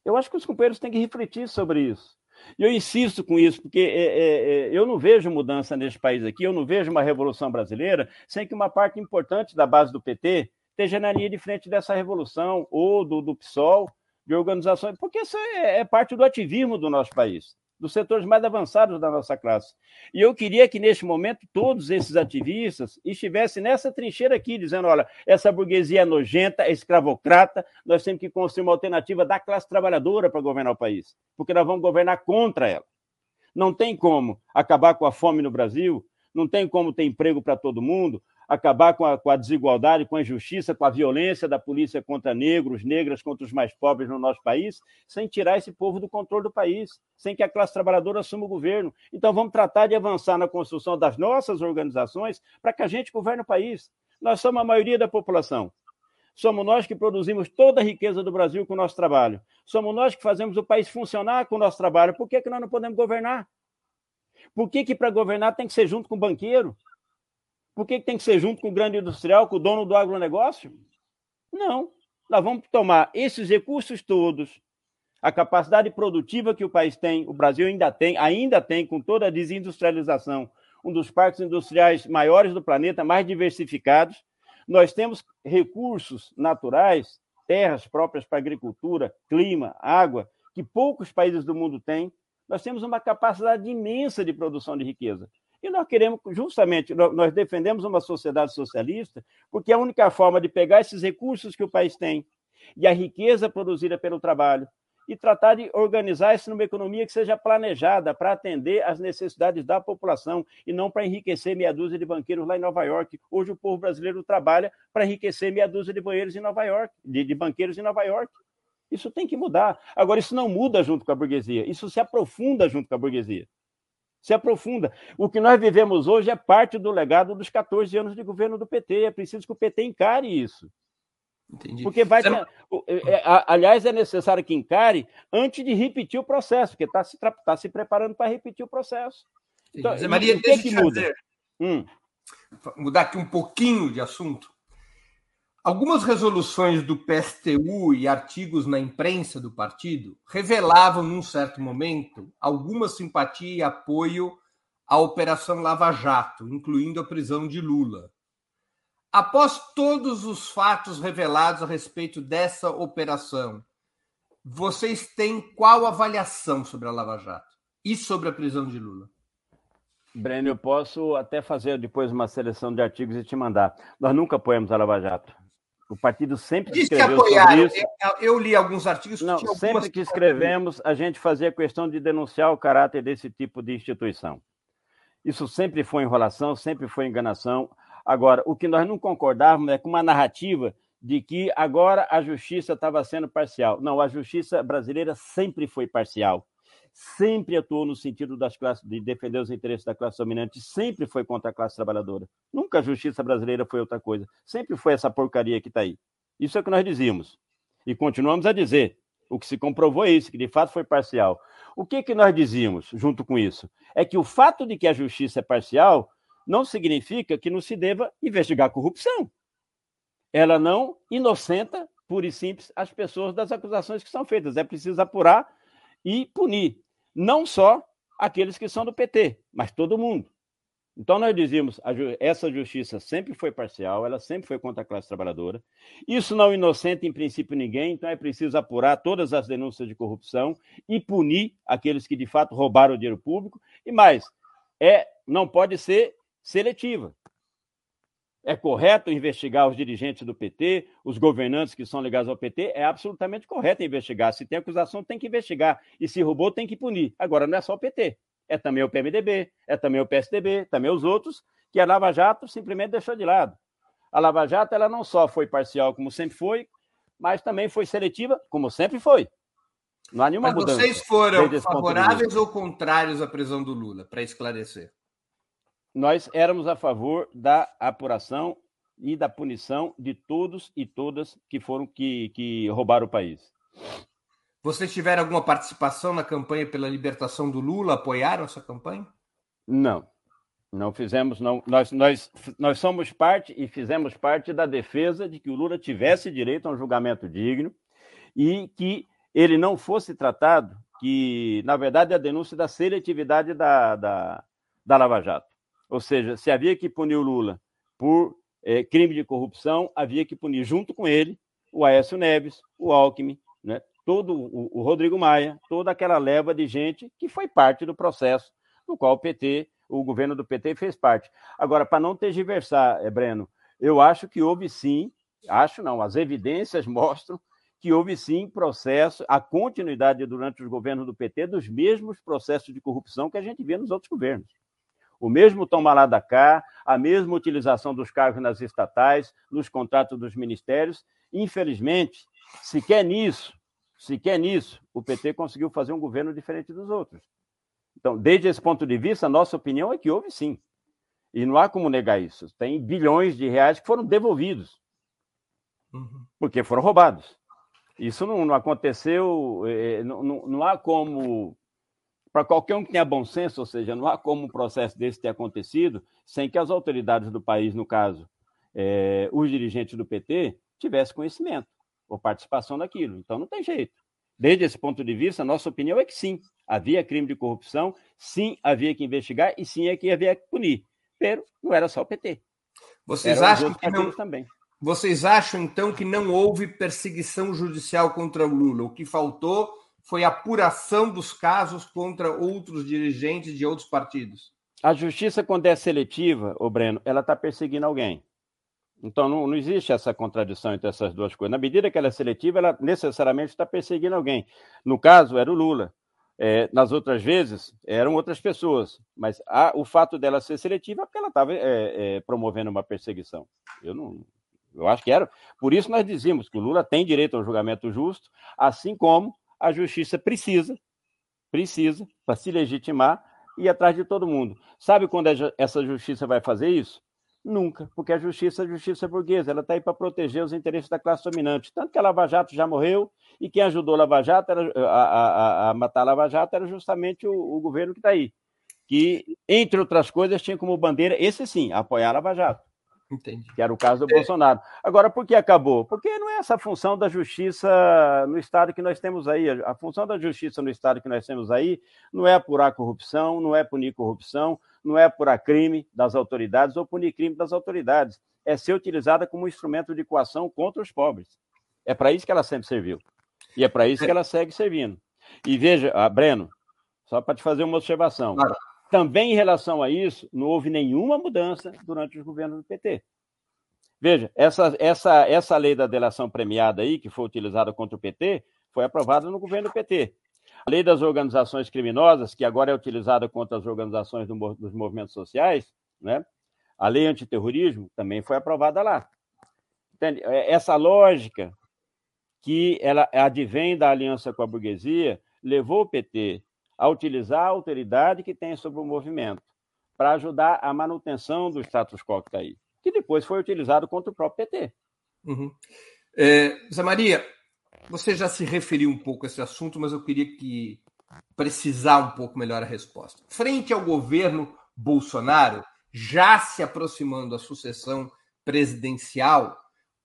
Eu acho que os companheiros têm que refletir sobre isso. E eu insisto com isso, porque é, é, é, eu não vejo mudança neste país aqui, eu não vejo uma revolução brasileira sem que uma parte importante da base do PT esteja na linha de frente dessa revolução, ou do, do PSOL, de organizações, porque isso é, é parte do ativismo do nosso país dos setores mais avançados da nossa classe. E eu queria que, neste momento, todos esses ativistas estivessem nessa trincheira aqui, dizendo: olha, essa burguesia é nojenta, é escravocrata, nós temos que construir uma alternativa da classe trabalhadora para governar o país, porque nós vamos governar contra ela. Não tem como acabar com a fome no Brasil, não tem como ter emprego para todo mundo, acabar com a, com a, desigualdade, com a injustiça, com a violência da polícia contra negros, negras contra os mais pobres no nosso país, sem tirar esse povo do controle do país, sem que a classe trabalhadora assuma o governo. Então vamos tratar de avançar na construção das nossas organizações para que a gente governe o país. Nós somos a maioria da população. Somos nós que produzimos toda a riqueza do Brasil com o nosso trabalho. Somos nós que fazemos o país funcionar com o nosso trabalho. Por que, que nós não podemos governar? Por que, que para governar tem que ser junto com o banqueiro? Por que tem que ser junto com o grande industrial, com o dono do agronegócio? Não. Nós vamos tomar esses recursos todos, a capacidade produtiva que o país tem, o Brasil ainda tem, ainda tem, com toda a desindustrialização, um dos parques industriais maiores do planeta, mais diversificados. Nós temos recursos naturais, terras próprias para agricultura, clima, água, que poucos países do mundo têm. Nós temos uma capacidade imensa de produção de riqueza. E nós queremos, justamente, nós defendemos uma sociedade socialista, porque é a única forma de pegar esses recursos que o país tem e a riqueza produzida pelo trabalho e tratar de organizar isso numa economia que seja planejada para atender às necessidades da população e não para enriquecer meia dúzia de banqueiros lá em Nova York. Hoje o povo brasileiro trabalha para enriquecer meia dúzia de banqueiros em Nova York, de, de banqueiros em Nova York. Isso tem que mudar. Agora, isso não muda junto com a burguesia, isso se aprofunda junto com a burguesia. Se aprofunda. O que nós vivemos hoje é parte do legado dos 14 anos de governo do PT. É preciso que o PT encare isso. Entendi. Porque vai ter, é, é, aliás, é necessário que encare antes de repetir o processo, porque está se, tá se preparando para repetir o processo. Então, Maria, o que, deixa que muda? Hum. Mudar aqui um pouquinho de assunto. Algumas resoluções do PSTU e artigos na imprensa do partido revelavam, num certo momento, alguma simpatia e apoio à Operação Lava Jato, incluindo a prisão de Lula. Após todos os fatos revelados a respeito dessa operação, vocês têm qual avaliação sobre a Lava Jato e sobre a prisão de Lula? Breno, eu posso até fazer depois uma seleção de artigos e te mandar. Nós nunca apoiamos a Lava Jato. O partido sempre Diz escreveu que apoiaram. Isso. Eu li alguns artigos que Não, algumas... sempre que escrevemos, a gente fazia questão de denunciar o caráter desse tipo de instituição. Isso sempre foi enrolação, sempre foi enganação. Agora, o que nós não concordávamos é com uma narrativa de que agora a justiça estava sendo parcial. Não, a justiça brasileira sempre foi parcial sempre atuou no sentido das classes, de defender os interesses da classe dominante, sempre foi contra a classe trabalhadora. Nunca a justiça brasileira foi outra coisa. Sempre foi essa porcaria que está aí. Isso é o que nós dizíamos. E continuamos a dizer. O que se comprovou é isso, que de fato foi parcial. O que, que nós dizíamos junto com isso? É que o fato de que a justiça é parcial não significa que não se deva investigar corrupção. Ela não inocenta, pura e simples, as pessoas das acusações que são feitas. É preciso apurar e punir não só aqueles que são do PT, mas todo mundo. Então, nós dizíamos, essa justiça sempre foi parcial, ela sempre foi contra a classe trabalhadora. Isso não inocenta, em princípio, ninguém, então é preciso apurar todas as denúncias de corrupção e punir aqueles que, de fato, roubaram o dinheiro público. E mais, é, não pode ser seletiva. É correto investigar os dirigentes do PT, os governantes que são ligados ao PT? É absolutamente correto investigar. Se tem acusação, tem que investigar. E se roubou, tem que punir. Agora, não é só o PT. É também o PMDB, é também o PSDB, também os outros, que a Lava Jato simplesmente deixou de lado. A Lava Jato ela não só foi parcial, como sempre foi, mas também foi seletiva, como sempre foi. Não há nenhuma mas mudança. Vocês foram favoráveis ou contrários à prisão do Lula, para esclarecer? Nós éramos a favor da apuração e da punição de todos e todas que foram que, que roubaram o país. Vocês tiveram alguma participação na campanha pela libertação do Lula? Apoiaram essa campanha? Não, não fizemos. Não. Nós, nós, nós somos parte e fizemos parte da defesa de que o Lula tivesse direito a um julgamento digno e que ele não fosse tratado, que, na verdade, é a denúncia da seletividade da, da, da Lava Jato. Ou seja, se havia que punir o Lula por é, crime de corrupção, havia que punir junto com ele o Aécio Neves, o Alckmin, né? todo o, o Rodrigo Maia, toda aquela leva de gente que foi parte do processo no qual o PT, o governo do PT fez parte. Agora, para não tergiversar, é, Breno, eu acho que houve sim, acho não, as evidências mostram que houve sim processo, a continuidade durante os governos do PT dos mesmos processos de corrupção que a gente vê nos outros governos o mesmo toma lá da cá, a mesma utilização dos cargos nas estatais, nos contratos dos ministérios. Infelizmente, se quer nisso, se quer nisso, o PT conseguiu fazer um governo diferente dos outros. Então, desde esse ponto de vista, a nossa opinião é que houve sim. E não há como negar isso. Tem bilhões de reais que foram devolvidos, uhum. porque foram roubados. Isso não, não aconteceu, eh, não, não, não há como para qualquer um que tenha bom senso, ou seja, não há como um processo desse ter acontecido sem que as autoridades do país, no caso, é, os dirigentes do PT, tivessem conhecimento ou participação naquilo. Então não tem jeito. Desde esse ponto de vista, a nossa opinião é que sim, havia crime de corrupção, sim, havia que investigar e sim, é que havia que punir. Pero não era só o PT. Vocês acham que não... também. Vocês acham então que não houve perseguição judicial contra o Lula? O que faltou foi apuração dos casos contra outros dirigentes de outros partidos. a justiça, quando é seletiva, o Breno, ela está perseguindo alguém. Então, não, não, existe essa contradição entre essas duas coisas. Na medida que ela é seletiva, ela necessariamente está perseguindo alguém. No caso, era o Lula. É, nas outras vezes, eram outras pessoas. Mas a, o fato dela ser seletiva é porque ela estava é, é, promovendo uma perseguição. Eu não. Eu acho que era. Por isso, nós dizíamos que o Lula tem direito ao julgamento justo, assim como a justiça precisa, precisa, para se legitimar, ir atrás de todo mundo. Sabe quando essa justiça vai fazer isso? Nunca, porque a justiça é a justiça burguesa, ela está aí para proteger os interesses da classe dominante. Tanto que a Lava Jato já morreu, e quem ajudou a Lava Jato era, a, a, a matar a Lava Jato era justamente o, o governo que está aí. Que, entre outras coisas, tinha como bandeira, esse sim, apoiar a Lava Jato. Entendi. Que era o caso do é. Bolsonaro. Agora, por que acabou? Porque não é essa função da justiça no Estado que nós temos aí. A função da justiça no Estado que nós temos aí não é apurar corrupção, não é punir corrupção, não é apurar crime das autoridades ou punir crime das autoridades. É ser utilizada como instrumento de coação contra os pobres. É para isso que ela sempre serviu. E é para isso que ela segue servindo. E veja, ah, Breno, só para te fazer uma observação. Claro. Também em relação a isso, não houve nenhuma mudança durante os governos do PT. Veja, essa, essa, essa lei da delação premiada aí, que foi utilizada contra o PT, foi aprovada no governo do PT. A lei das organizações criminosas, que agora é utilizada contra as organizações do, dos movimentos sociais, né? a lei antiterrorismo, também foi aprovada lá. Entende? É, essa lógica que ela advém da aliança com a burguesia levou o PT a utilizar a autoridade que tem sobre o movimento para ajudar a manutenção do status quo que está aí, que depois foi utilizado contra o próprio PT. Uhum. É, Zé Maria, você já se referiu um pouco a esse assunto, mas eu queria que precisar um pouco melhor a resposta. Frente ao governo Bolsonaro, já se aproximando a sucessão presidencial,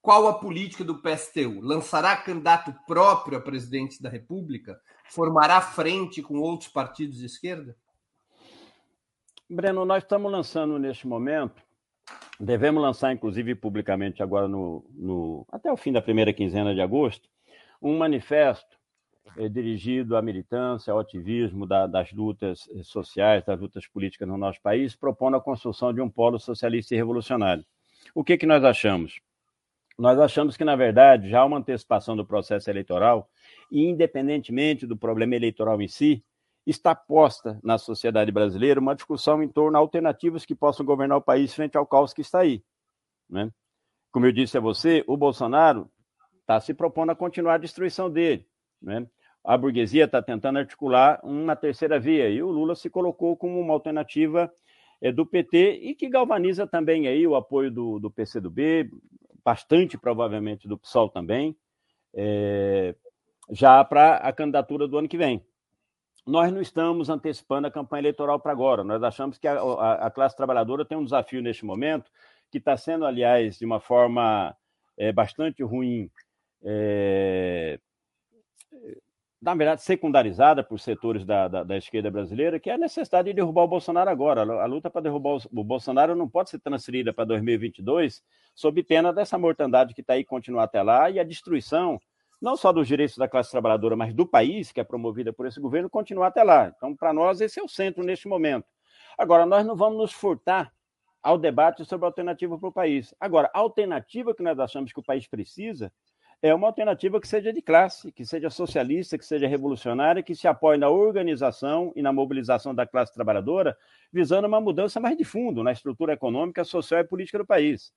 qual a política do PSTU? Lançará candidato próprio a presidente da República? Formará frente com outros partidos de esquerda? Breno, nós estamos lançando neste momento, devemos lançar, inclusive, publicamente agora no, no até o fim da primeira quinzena de agosto, um manifesto é, dirigido à militância, ao ativismo da, das lutas eh, sociais, das lutas políticas no nosso país, propondo a construção de um polo socialista e revolucionário. O que, que nós achamos? Nós achamos que, na verdade, já há uma antecipação do processo eleitoral e, independentemente do problema eleitoral em si, está posta na sociedade brasileira uma discussão em torno de alternativas que possam governar o país frente ao caos que está aí. Né? Como eu disse a você, o Bolsonaro está se propondo a continuar a destruição dele. Né? A burguesia está tentando articular uma terceira via e o Lula se colocou como uma alternativa é, do PT e que galvaniza também aí o apoio do, do PCdoB, bastante provavelmente do PSOL também, é, já para a candidatura do ano que vem. Nós não estamos antecipando a campanha eleitoral para agora. Nós achamos que a, a, a, classe trabalhadora tem um desafio neste momento, que está sendo, aliás, de uma forma é, bastante ruim, é, na verdade, secundarizada por setores da, da, da, esquerda brasileira, que é a necessidade de derrubar o Bolsonaro agora. A luta para derrubar o Bolsonaro não pode ser transferida para 2022 sob pena dessa mortandade que está aí continuar até lá e a destruição, não só dos direitos da classe trabalhadora, mas do país, que é promovida por esse governo, continuar até lá. Então, para nós, esse é o centro neste momento. Agora, nós não vamos nos furtar ao debate sobre a alternativa para o país. Agora, a alternativa que nós achamos que o país precisa é uma alternativa que seja de classe, que seja socialista, que seja revolucionária, que se apoie na organização e na mobilização da classe trabalhadora, visando uma mudança mais de fundo na estrutura econômica, social e política do país.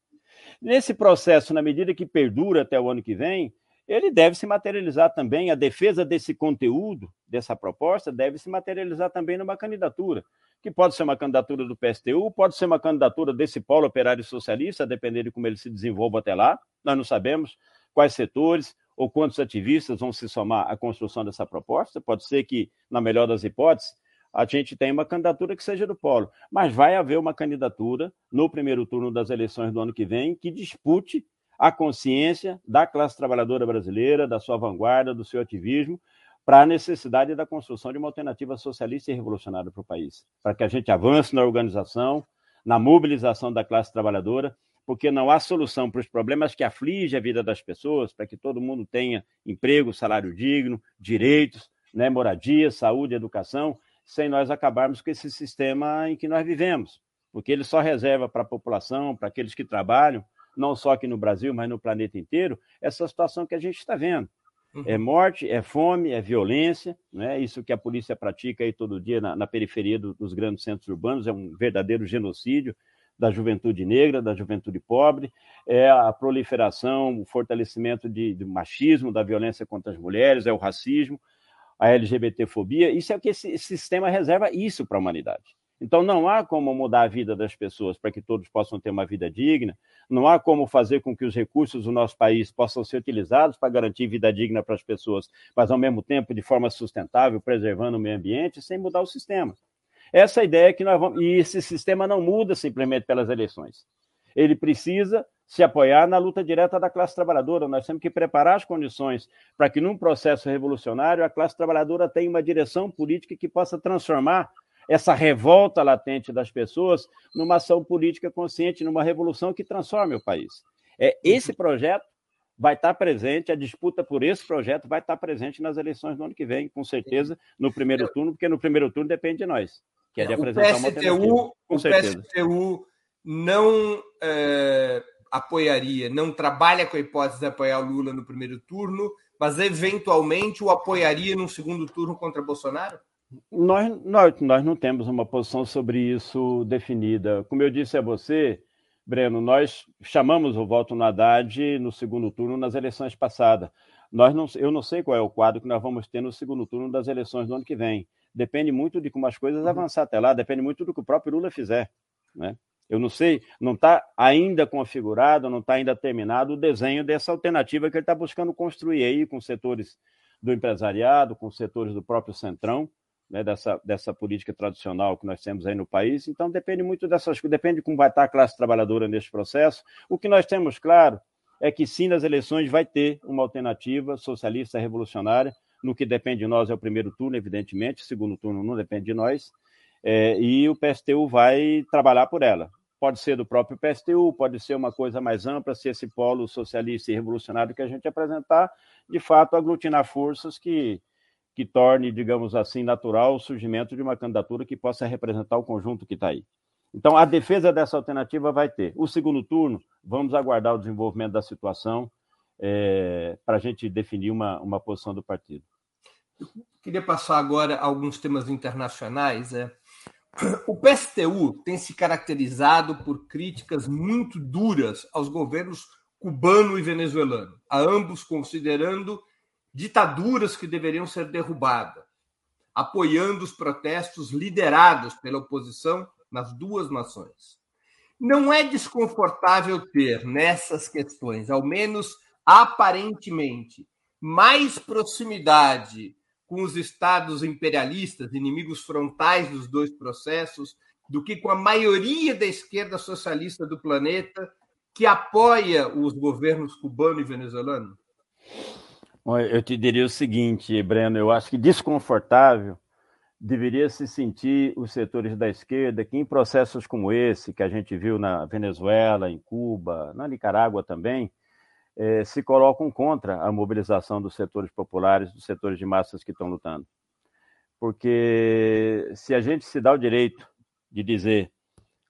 Nesse processo, na medida que perdura até o ano que vem, ele deve se materializar também, a defesa desse conteúdo, dessa proposta, deve se materializar também numa candidatura, que pode ser uma candidatura do PSTU, pode ser uma candidatura desse polo operário socialista, a depender de como ele se desenvolva até lá, nós não sabemos, quais setores ou quantos ativistas vão se somar à construção dessa proposta. Pode ser que, na melhor das hipóteses, a gente tenha uma candidatura que seja do polo, mas vai haver uma candidatura no primeiro turno das eleições do ano que vem que dispute a consciência da classe trabalhadora brasileira, da sua vanguarda, do seu ativismo, para a necessidade da construção de uma alternativa socialista e revolucionária para o país, para que a gente avance na organização, na mobilização da classe trabalhadora porque não há solução para os problemas que afligem a vida das pessoas, para que todo mundo tenha emprego, salário digno, direitos, né, moradia, saúde, educação, sem nós acabarmos com esse sistema em que nós vivemos, porque ele só reserva para a população, para aqueles que trabalham, não só aqui no Brasil, mas no planeta inteiro, essa situação que a gente está vendo. É uhum. É morte, é fome, é violência, né? isso que a polícia pratica aí todo dia na, na periferia do, dos grandes centros urbanos, é um verdadeiro genocídio da juventude negra, da juventude pobre, é a proliferação, o fortalecimento de, de machismo, da violência contra as mulheres, é o racismo, a LGBTfobia. Isso é o que esse, esse sistema reserva isso para a humanidade. Então, não há como mudar a vida das pessoas para que todos possam ter uma vida digna, não há como fazer com que os recursos do nosso país possam ser utilizados para garantir vida digna para as pessoas, mas ao mesmo tempo de forma sustentável, preservando o meio ambiente, sem mudar o sistema. Essa é ideia que nós vamos. E esse sistema não muda simplesmente pelas eleições. Ele precisa se apoiar na luta direta da classe trabalhadora. Nós temos que preparar as condições para que, num processo revolucionário, a classe trabalhadora tenha uma direção política que possa transformar essa revolta latente das pessoas numa ação política consciente, numa revolução que transforme o país. É esse uhum. projeto vai estar presente, a disputa por esse projeto vai estar presente nas eleições do ano que vem, com certeza, no primeiro turno, porque no primeiro turno depende de nós, que é de apresentar PSTU, uma alternativa. Com o certeza. PSTU não é, apoiaria, não trabalha com a hipótese de apoiar o Lula no primeiro turno, mas eventualmente o apoiaria no segundo turno contra Bolsonaro? Nós, nós, nós não temos uma posição sobre isso definida. Como eu disse a você, Breno, nós chamamos o voto no Haddad no segundo turno nas eleições passadas. Nós não, eu não sei qual é o quadro que nós vamos ter no segundo turno das eleições do ano que vem. Depende muito de como as coisas uhum. avançar até lá, depende muito do que o próprio Lula fizer. Né? Eu não sei, não está ainda configurado, não está ainda terminado o desenho dessa alternativa que ele está buscando construir aí com setores do empresariado, com setores do próprio Centrão né, dessa, dessa política tradicional que nós temos aí no país. Então, depende muito dessas coisas, depende de como vai estar a classe trabalhadora nesse processo. O que nós temos claro é que sim, nas eleições vai ter uma alternativa socialista revolucionária. No que depende de nós é o primeiro turno, evidentemente, o segundo turno não depende de nós. É, e o PSTU vai trabalhar por ela. Pode ser do próprio PSTU, pode ser uma coisa mais ampla, se esse polo socialista e revolucionário que a gente apresentar, de fato, aglutinar forças que, que torne, digamos assim, natural o surgimento de uma candidatura que possa representar o conjunto que está aí. Então, a defesa dessa alternativa vai ter. O segundo turno, vamos aguardar o desenvolvimento da situação é, para a gente definir uma, uma posição do partido. Eu queria passar agora alguns temas internacionais. É. O PSTU tem se caracterizado por críticas muito duras aos governos cubano e venezuelano, a ambos considerando ditaduras que deveriam ser derrubadas, apoiando os protestos liderados pela oposição nas duas nações. Não é desconfortável ter nessas questões, ao menos aparentemente, mais proximidade com os estados imperialistas, inimigos frontais dos dois processos, do que com a maioria da esquerda socialista do planeta que apoia os governos cubano e venezuelano? Eu te diria o seguinte, Breno, eu acho que desconfortável deveria se sentir os setores da esquerda que em processos como esse, que a gente viu na Venezuela, em Cuba, na Nicarágua também, eh, se colocam contra a mobilização dos setores populares, dos setores de massas que estão lutando. Porque se a gente se dá o direito de dizer,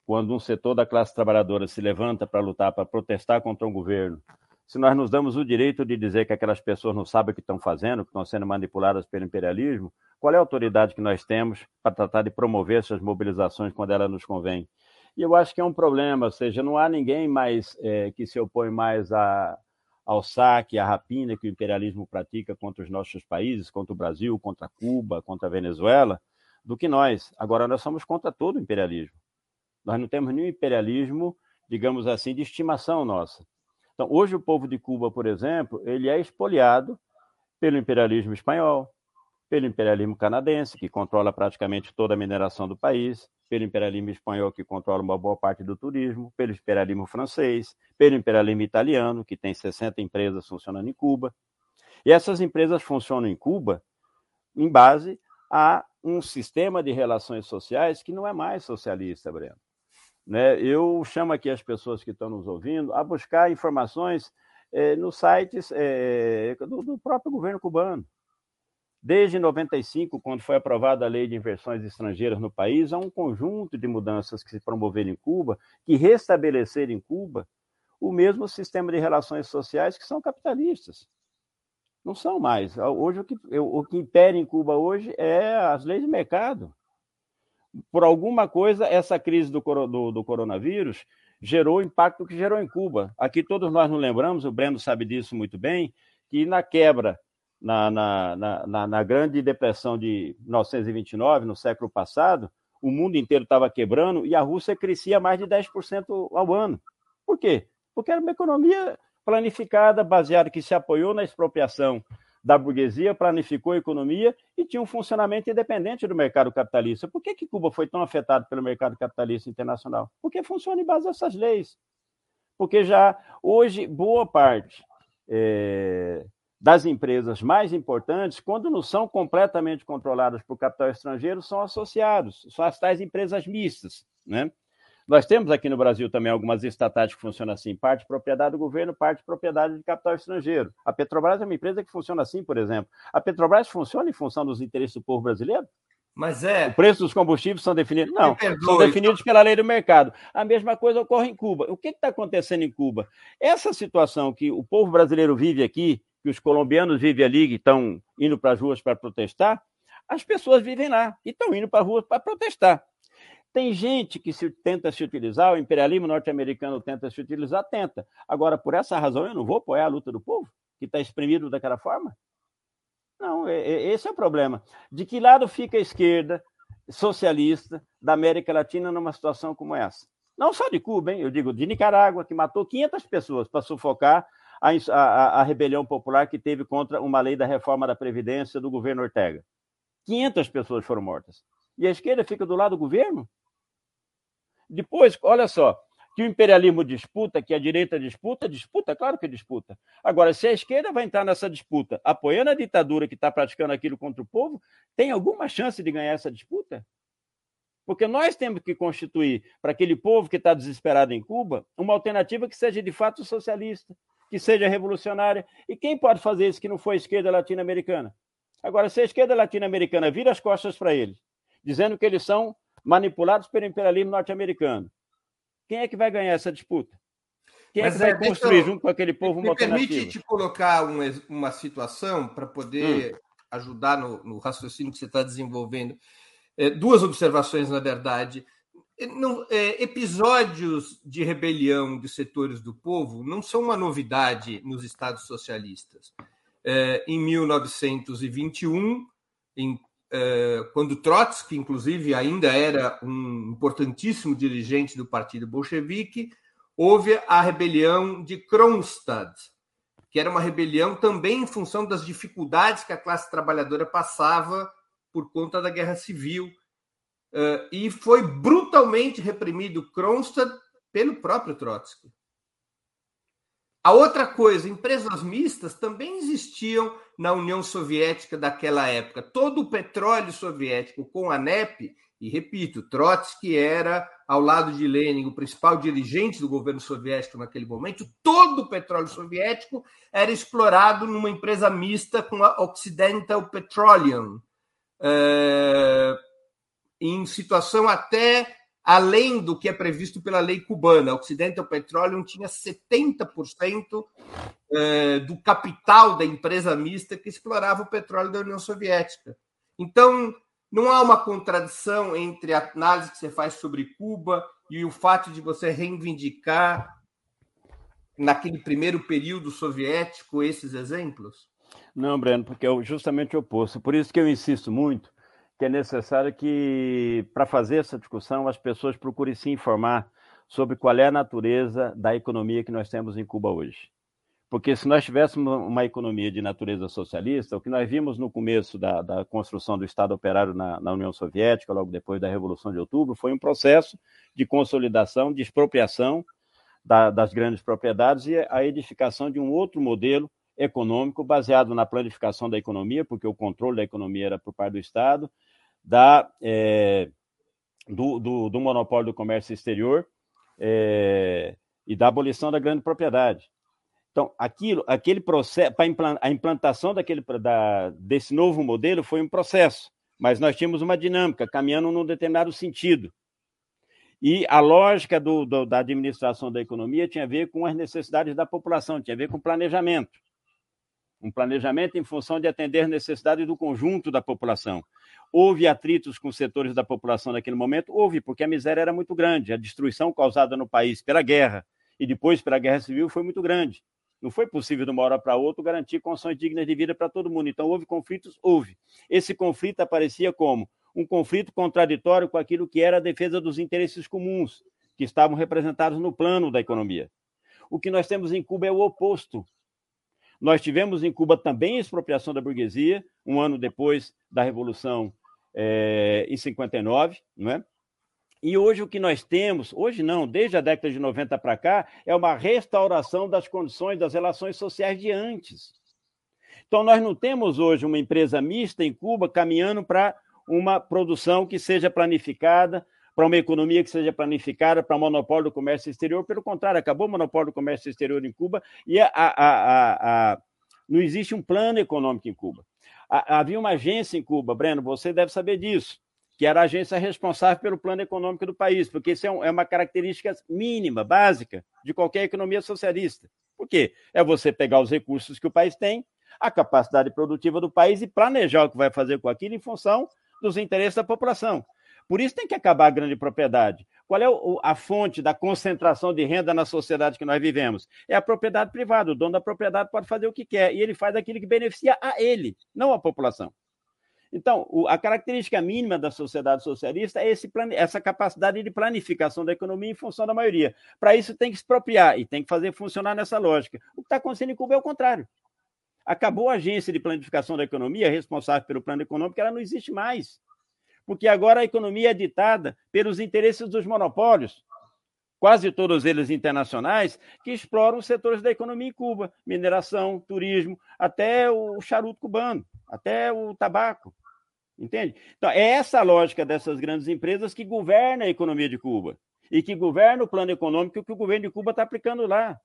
quando um setor da classe trabalhadora se levanta para lutar, para protestar contra um governo, se nós nos damos o direito de dizer que aquelas pessoas não sabem o que estão fazendo, que estão sendo manipuladas pelo imperialismo, qual é a autoridade que nós temos para tratar de promover essas mobilizações quando ela nos convém? E eu acho que é um problema, ou seja, não há ninguém mais é, que se opõe mais a, ao saque, à rapina que o imperialismo pratica contra os nossos países, contra o Brasil, contra Cuba, contra a Venezuela, do que nós. Agora, nós somos contra todo o imperialismo. Nós não temos nenhum imperialismo, digamos assim, de estimação nossa. Então, hoje o povo de Cuba, por exemplo, ele é expoliado pelo imperialismo espanhol, pelo imperialismo canadense, que controla praticamente toda a mineração do país, pelo imperialismo espanhol, que controla uma boa parte do turismo, pelo imperialismo francês, pelo imperialismo italiano, que tem 60 empresas funcionando em Cuba. E essas empresas funcionam em Cuba em base a um sistema de relações sociais que não é mais socialista, Breno. Né? Eu chamo aqui as pessoas que estão nos ouvindo a buscar informações é, nos sites é, do, do, próprio governo cubano, Desde 95, quando foi aprovada a lei de inversões estrangeiras no país, há um conjunto de mudanças que se promoveram em Cuba, que restabeleceram em Cuba o mesmo sistema de relações sociais que são capitalistas. Não são mais. Hoje o que, o que impera em Cuba hoje é as leis de mercado. Por alguma coisa, essa crise do, do, do coronavírus gerou o impacto que gerou em Cuba. Aqui todos nós não lembramos, o Breno sabe disso muito bem, que na quebra, na, na, na, na Grande Depressão de 1929, no século passado, o mundo inteiro estava quebrando e a Rússia crescia mais de 10% ao ano. Por quê? Porque era uma economia planificada, baseada que se apoiou na expropriação da burguesia, planificou a economia e tinha um funcionamento independente do mercado capitalista. Por que, que Cuba foi tão afetado pelo mercado capitalista internacional? Porque funciona em base a essas leis. Porque já hoje, boa parte é, das empresas mais importantes, quando não são completamente controladas por capital estrangeiro, são associados, são as tais empresas mistas. Né? Nós temos aqui no Brasil também algumas estatais que funcionam assim, parte propriedade do governo, parte propriedade de capital estrangeiro. A Petrobras é uma empresa que funciona assim, por exemplo. A Petrobras funciona em função dos interesses do povo brasileiro? Mas é. O preço dos combustíveis são definidos? Não, são definidos pela lei do mercado. A mesma coisa ocorre em Cuba. O que está acontecendo em Cuba? Essa situação que o povo brasileiro vive aqui, que os colombianos vivem ali, que estão indo para as ruas para protestar, as pessoas vivem lá e estão indo para as ruas para protestar. Tem gente que se, tenta se utilizar, o imperialismo norte-americano tenta se utilizar, tenta. Agora, por essa razão, eu não vou apoiar a luta do povo, que está exprimido daquela forma? Não, é, é, esse é o problema. De que lado fica a esquerda socialista da América Latina numa situação como essa? Não só de Cuba, hein? eu digo de Nicarágua, que matou 500 pessoas para sufocar a, a, a, rebelião popular que teve contra uma lei da reforma da Previdência do governo Ortega. 500 pessoas foram mortas. E a esquerda fica do lado do governo? Depois, olha só, que o imperialismo disputa, que a direita disputa, disputa, claro que disputa. Agora, se a esquerda vai entrar nessa disputa apoiando a ditadura que está praticando aquilo contra o povo, tem alguma chance de ganhar essa disputa? Porque nós temos que constituir para aquele povo que está desesperado em Cuba uma alternativa que seja de fato socialista, que seja revolucionária. E quem pode fazer isso que não for a esquerda latino-americana? Agora, se a esquerda latino-americana vira as costas para eles, dizendo que eles são manipulados pelo imperialismo norte-americano. Quem é que vai ganhar essa disputa? Quem Mas, é que vai é, construir eu, junto com aquele povo uma alternativa? Permite te colocar um, uma situação para poder hum. ajudar no, no, raciocínio que você está desenvolvendo. É, duas observações, na verdade. É, não, é, episódios de rebelião de setores do povo não são uma novidade nos estados socialistas. É, em 1921, em eh, quando Trotsky, inclusive, ainda era um importantíssimo dirigente do Partido Bolchevique, houve a rebelião de Kronstadt, que era uma rebelião também em função das dificuldades que a classe trabalhadora passava por conta da guerra civil. Eh, e foi brutalmente reprimido Kronstadt pelo próprio Trotsky. A outra coisa, empresas mistas também existiam na União Soviética daquela época. Todo o petróleo soviético com a NEP, e repito, Trotsky era, ao lado de Lenin, o principal dirigente do governo soviético naquele momento, todo o petróleo soviético era explorado numa empresa mista com a Occidental Petroleum, é, em situação até além do que é previsto pela lei cubana. A Occidental Petroleum tinha 70% eh, do capital da empresa mista que explorava o petróleo da União Soviética. Então, não há uma contradição entre a análise que você faz sobre Cuba e o fato de você reivindicar, naquele primeiro período soviético, esses exemplos? Não, Breno, porque é justamente o oposto. Por isso que eu insisto muito que é necessário que, para fazer essa discussão, as pessoas procurem se informar sobre qual é a natureza da economia que nós temos em Cuba hoje. Porque se nós tivéssemos uma economia de natureza socialista, o que nós vimos no começo da, da construção do Estado operário na, na, União Soviética, logo depois da Revolução de Outubro, foi um processo de consolidação, de expropriação da, das grandes propriedades e a edificação de um outro modelo econômico baseado na planificação da economia, porque o controle da economia era por parte do Estado, da, é, do, do, do, monopólio do comércio exterior é, e da abolição da grande propriedade. Então, aquilo, aquele processo, a implantação daquele, da, desse novo modelo foi um processo, mas nós tínhamos uma dinâmica caminhando num determinado sentido. E a lógica do, do, da administração da economia tinha a ver com as necessidades da população, tinha a ver com planejamento. Um planejamento em função de atender necessidades do conjunto da população. Houve atritos com setores da população naquele momento? Houve, porque a miséria era muito grande. A destruição causada no país pela guerra e depois pela guerra civil foi muito grande. Não foi possível, de uma hora para outra, garantir condições dignas de vida para todo mundo. Então, houve conflitos? Houve. Esse conflito aparecia como um conflito contraditório com aquilo que era a defesa dos interesses comuns, que estavam representados no plano da economia. O que nós temos em Cuba é o oposto. Nós tivemos em Cuba também a expropriação da burguesia, um ano depois da Revolução é, em 59, não é? E hoje o que nós temos, hoje não, desde a década de 90 para cá, é uma restauração das condições das relações sociais de antes. Então, nós não temos hoje uma empresa mista em Cuba caminhando para uma produção que seja planificada, para uma economia que seja planificada, para monopólio do comércio exterior. Pelo contrário, acabou o monopólio do comércio exterior em Cuba e a, a, a, não existe um plano econômico em Cuba. havia uma agência em Cuba, Breno, você deve saber disso, que era a agência responsável pelo plano econômico do país, porque isso é, um, é uma característica mínima, básica, de qualquer economia socialista. Por quê? É você pegar os recursos que o país tem, a capacidade produtiva do país e planejar o que vai fazer com aquilo em função dos interesses da população. Por isso tem que acabar a grande propriedade. Qual é a fonte da concentração de renda na sociedade que nós vivemos? É a propriedade privada. O dono da propriedade pode fazer o que quer e ele faz aquilo que beneficia a ele, não a população. Então, a característica mínima da sociedade socialista é esse, essa capacidade de planificação da economia em função da maioria. Para isso, tem que expropriar e tem que fazer funcionar nessa lógica. O que está acontecendo em Cuba é o contrário. Acabou a agência de planificação da economia, responsável pelo plano econômico, ela não existe mais. Porque agora a economia é ditada pelos interesses dos monopólios, quase todos eles internacionais, que exploram os setores da economia em Cuba: mineração, turismo, até o charuto cubano, até o tabaco. Entende? Então, é essa a lógica dessas grandes empresas que governa a economia de Cuba e que governa o plano econômico que o governo de Cuba está aplicando lá.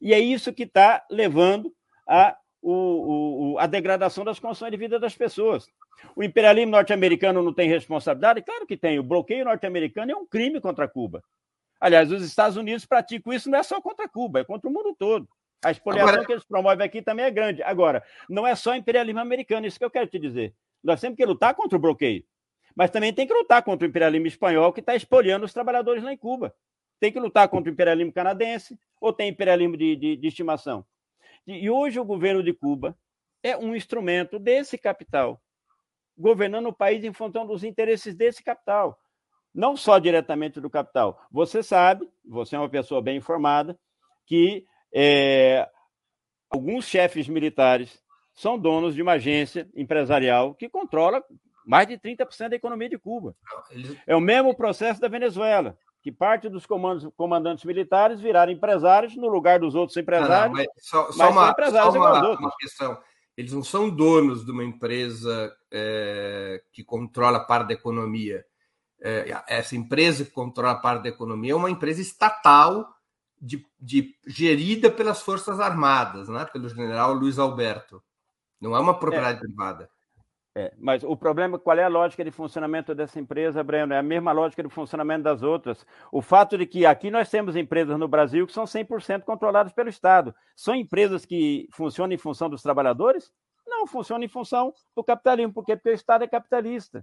E é isso que está levando a, o, o, a degradação das condições de vida das pessoas. O imperialismo norte-americano não tem responsabilidade? Claro que tem. O bloqueio norte-americano é um crime contra Cuba. Aliás, os Estados Unidos praticam isso não é só contra Cuba, é contra o mundo todo. A expoliação Agora... que eles promovem aqui também é grande. Agora, não é só imperialismo americano, isso que eu quero te dizer. Nós temos que lutar contra o bloqueio. Mas também tem que lutar contra o imperialismo espanhol que está espoliando os trabalhadores lá em Cuba. Tem que lutar contra o imperialismo canadense ou tem imperialismo de, de, de estimação. E hoje o governo de Cuba é um instrumento desse capital, governando o país em função dos interesses desse capital, não só diretamente do capital. Você sabe, você é uma pessoa bem informada, que é, alguns chefes militares são donos de uma agência empresarial que controla mais de 30% da economia de Cuba. É o mesmo processo da Venezuela, que parte dos comandos, comandantes militares viraram empresários no lugar dos outros empresários. Não, não, só, só uma, só uma, uma questão. Eles não são donos de uma empresa é, que controla parte da economia. É, essa empresa que controla parte da economia é uma empresa estatal de, de, gerida pelas Forças Armadas, né? pelo general Luiz Alberto. Não é uma propriedade é, privada. É, mas o problema, qual é a lógica de funcionamento dessa empresa, Breno? É a mesma lógica de funcionamento das outras. O fato de que aqui nós temos empresas no Brasil que são 100% controladas pelo Estado. São empresas que funcionam em função dos trabalhadores? Não, funcionam em função do capitalismo. Por quê? Porque o Estado é capitalista.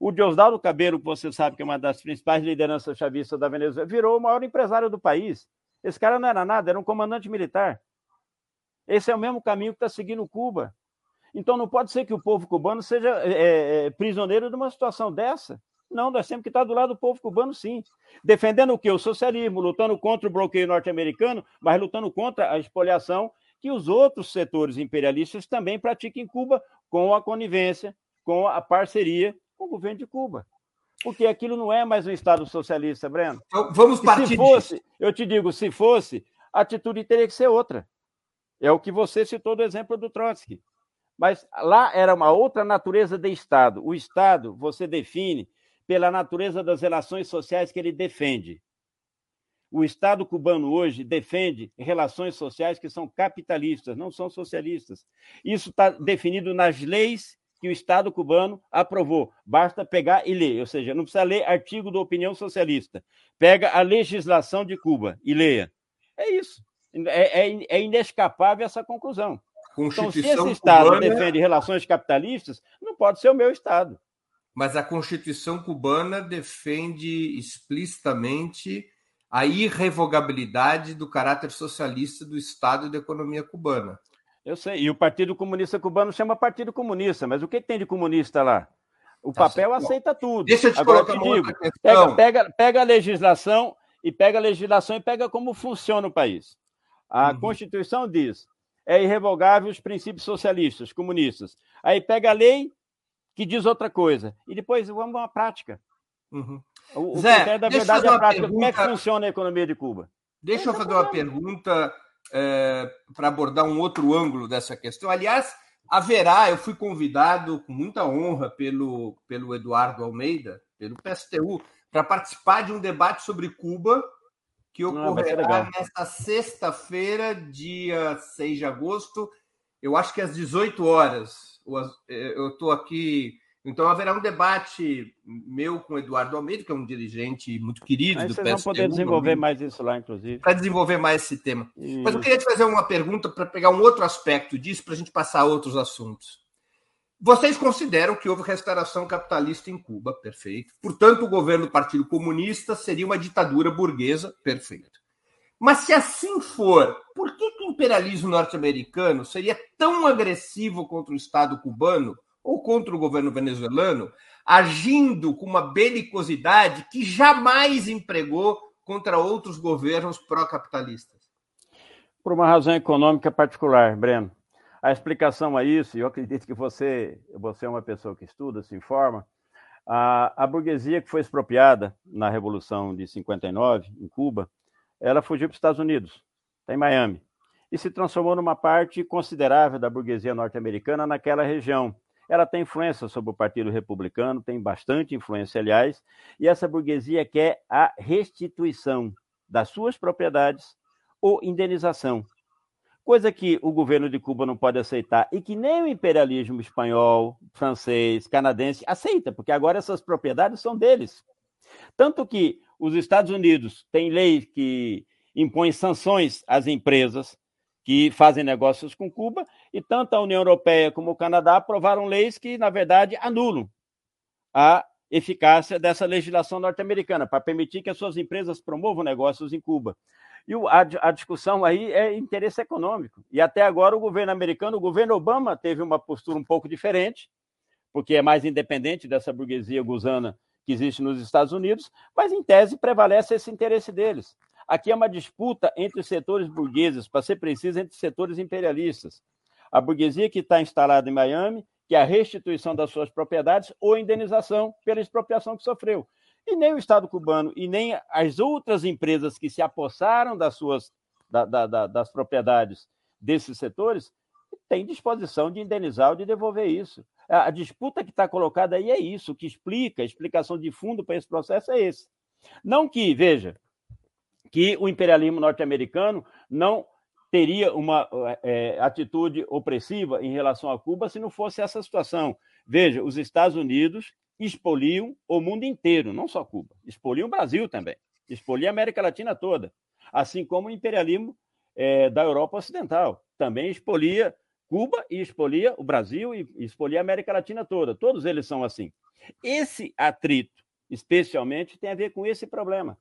O Diosdado Cabelo, que você sabe que é uma das principais lideranças chavistas da Venezuela, virou o maior empresário do país. Esse cara não era nada, era um comandante militar. Esse é o mesmo caminho que está seguindo Cuba. Então não pode ser que o povo cubano seja é, é, prisioneiro de uma situação dessa. Não, nós temos que estar do lado do povo cubano, sim. Defendendo o quê? O socialismo, lutando contra o bloqueio norte-americano, mas lutando contra a expoliação que os outros setores imperialistas também praticam em Cuba, com a conivência, com a parceria com o governo de Cuba. Porque aquilo não é mais um Estado socialista, Breno. Então, vamos partir se fosse, disso. Eu te digo, se fosse, a atitude teria que ser outra. É o que você citou do exemplo do Trotsky. Mas lá era uma outra natureza de Estado. O Estado você define pela natureza das relações sociais que ele defende. O Estado cubano hoje defende relações sociais que são capitalistas, não são socialistas. Isso está definido nas leis que o Estado cubano aprovou. Basta pegar e ler, ou seja, não precisa ler artigo da opinião socialista. Pega a legislação de Cuba e leia. É isso. É, é, é inescapável essa conclusão. Então, se esse Estado cubana... defende relações capitalistas, não pode ser o meu Estado. Mas a Constituição cubana defende explicitamente a irrevogabilidade do caráter socialista do Estado e da economia cubana. Eu sei, e o Partido Comunista Cubano chama Partido Comunista, mas o que tem de comunista lá? O tá papel certo. aceita tudo. Deixa eu te Agora, colocar eu te digo, pega, pega, pega, a legislação e pega a legislação e pega como funciona o país. A uhum. Constituição diz é irrevogável os princípios socialistas, comunistas. Aí pega a lei que diz outra coisa. E depois vamos à prática. Uhum. O, Zé, o critério da verdade é a prática. Pergunta... Como é que funciona a economia de Cuba? Deixa eu fazer uma pergunta é, para abordar um outro ângulo dessa questão. Aliás, haverá, eu fui convidado com muita honra pelo, pelo Eduardo Almeida, pelo PSTU, para participar de um debate sobre Cuba que ah, ocorrerá ah, nesta sexta-feira, dia 6 de agosto, eu acho que às 18 horas. Eh, eu estou aqui. Então haverá um debate meu com o Eduardo Almeida, que é um dirigente muito querido Aí do vocês PSTU. vão poder desenvolver mais isso lá, inclusive. Para desenvolver mais esse tema. Isso. Mas eu queria te fazer uma pergunta para pegar um outro aspecto disso, para a gente passar a outros assuntos. Vocês consideram que houve restauração capitalista em Cuba, perfeito. Portanto, o governo do Partido Comunista seria uma ditadura burguesa, perfeito. Mas se assim for, por que, que o imperialismo norte-americano seria tão agressivo contra o Estado cubano ou contra o governo venezuelano, agindo com uma belicosidade que jamais empregou contra outros governos pró-capitalistas? Por uma razão econômica particular, Breno. A explicação a isso, e eu acredito que você, você é uma pessoa que estuda, se informa, a, a burguesia que foi expropriada na Revolução de 59, em Cuba, ela fugiu para os Estados Unidos, está em Miami, e se transformou numa parte considerável da burguesia norte-americana naquela região. Ela tem influência sobre o Partido Republicano, tem bastante influência, aliás, e essa burguesia quer a restituição das suas propriedades ou indenização coisa que o governo de Cuba não pode aceitar e que nem o imperialismo espanhol, francês, canadense aceita, porque agora essas propriedades são deles. Tanto que os Estados Unidos têm leis que impõem sanções às empresas que fazem negócios com Cuba, e tanto a União Europeia como o Canadá aprovaram leis que, na verdade, anulam a eficácia dessa legislação norte-americana, para permitir que as suas empresas promovam negócios em Cuba. E o, a, a, discussão aí é interesse econômico. E até agora o governo americano, o governo Obama, teve uma postura um pouco diferente, porque é mais independente dessa burguesia gusana que existe nos Estados Unidos, mas em tese prevalece esse interesse deles. Aqui é uma disputa entre os setores burgueses, para ser preciso, entre setores imperialistas. A burguesia que está instalada em Miami, que é a restituição das suas propriedades ou indenização pela expropriação que sofreu. E nem o Estado cubano e nem as outras empresas que se apossaram das suas da, da, da, das propriedades desses setores têm disposição de indenizar ou de devolver isso. A, a disputa que está colocada aí é isso, o que explica, a explicação de fundo para esse processo é esse. Não que, veja, que o imperialismo norte-americano não teria uma é, atitude opressiva em relação a Cuba se não fosse essa situação. Veja, os Estados Unidos expoliam o mundo inteiro, não só Cuba, expoliam o Brasil também, expoliam a América Latina toda, assim como o imperialismo é, da Europa Ocidental, também expolia Cuba e expolia o Brasil e expolia a América Latina toda, todos eles são assim. Esse atrito, especialmente, tem a ver com esse problema.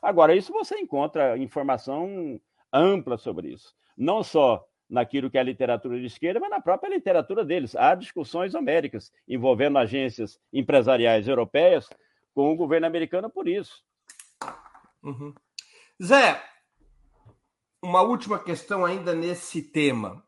Agora, isso você encontra informação ampla sobre isso, não só naquilo que é a literatura de esquerda, mas na própria literatura deles. Há discussões homéricas envolvendo agências empresariais europeias com o governo americano por isso. Uhum. Zé, uma última questão ainda nesse tema.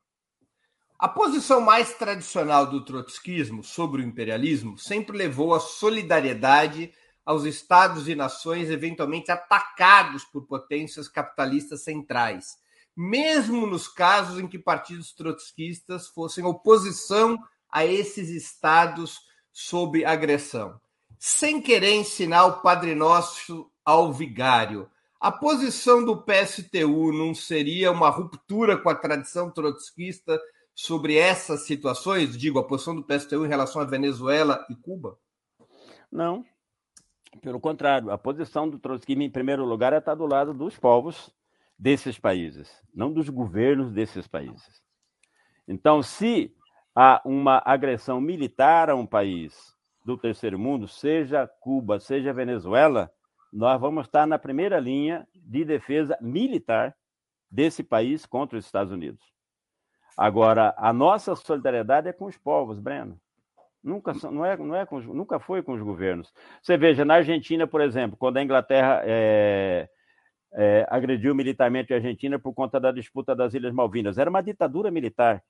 A posição mais tradicional do trotskismo sobre o imperialismo sempre levou a solidariedade aos estados e nações eventualmente atacados por potências capitalistas centrais mesmo nos casos em que partidos trotskistas fossem oposição a esses estados sob agressão. Sem querer ensinar o Padre Nosso ao vigário, A posição do PSTU não seria uma ruptura com a tradição trotskista sobre essas situações? Digo, a posição do PSTU em relação à Venezuela e Cuba? Não. Pelo contrário, a posição do trotskismo, em primeiro lugar, é estar do lado dos povos desses países, não dos governos desses países. Então, se há uma agressão militar a um país do terceiro mundo, seja Cuba, seja Venezuela, nós vamos estar na primeira linha de defesa militar desse país contra os Estados Unidos. Agora, a nossa solidariedade é com os povos, Breno. Nunca, não é, não é com, nunca foi com os governos. Você veja, na Argentina, por exemplo, quando a Inglaterra é, é, agrediu militarmente a Argentina por conta da disputa das Ilhas Malvinas, era uma ditadura militar.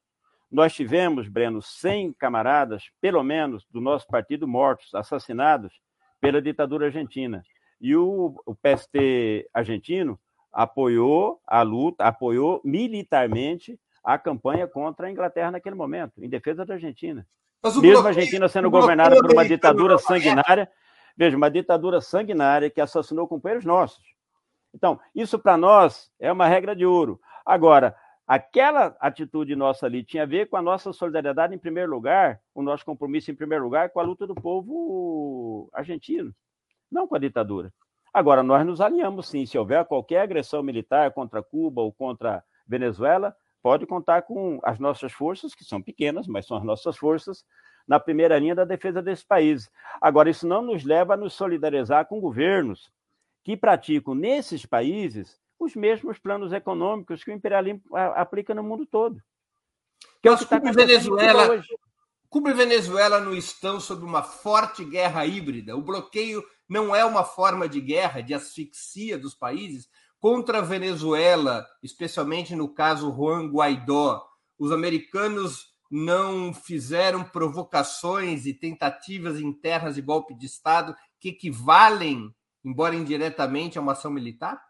Nós tivemos, Breno, 100 camaradas, pelo menos, do nosso partido mortos, assassinados pela ditadura argentina. E o, o PST argentino apoiou a luta, apoiou militarmente a campanha contra a Inglaterra naquele momento, em defesa da Argentina. Mesmo a Argentina sendo governada por uma ditadura sanguinária, veja, uma ditadura sanguinária que assassinou companheiros nossos. Então, isso para nós é uma regra de ouro. Agora, aquela atitude nossa ali tinha a ver com a nossa solidariedade em primeiro lugar, o nosso compromisso em primeiro lugar com a luta do povo argentino, não com a ditadura. Agora, nós nos alinhamos sim, se houver qualquer agressão militar contra Cuba ou contra Venezuela, pode contar com as nossas forças, que são pequenas, mas são as nossas forças, na primeira linha da defesa desses países. Agora, isso não nos leva a nos solidarizar com governos que praticam nesses países os mesmos planos econômicos que o imperialismo aplica no mundo todo. Que é Mas tá Cuba, e Venezuela, Cuba e Venezuela não estão sob uma forte guerra híbrida. O bloqueio não é uma forma de guerra, de asfixia dos países. Contra a Venezuela, especialmente no caso Juan Guaidó, os americanos não fizeram provocações e tentativas internas de golpe de Estado que equivalem, embora indiretamente, a uma ação militar?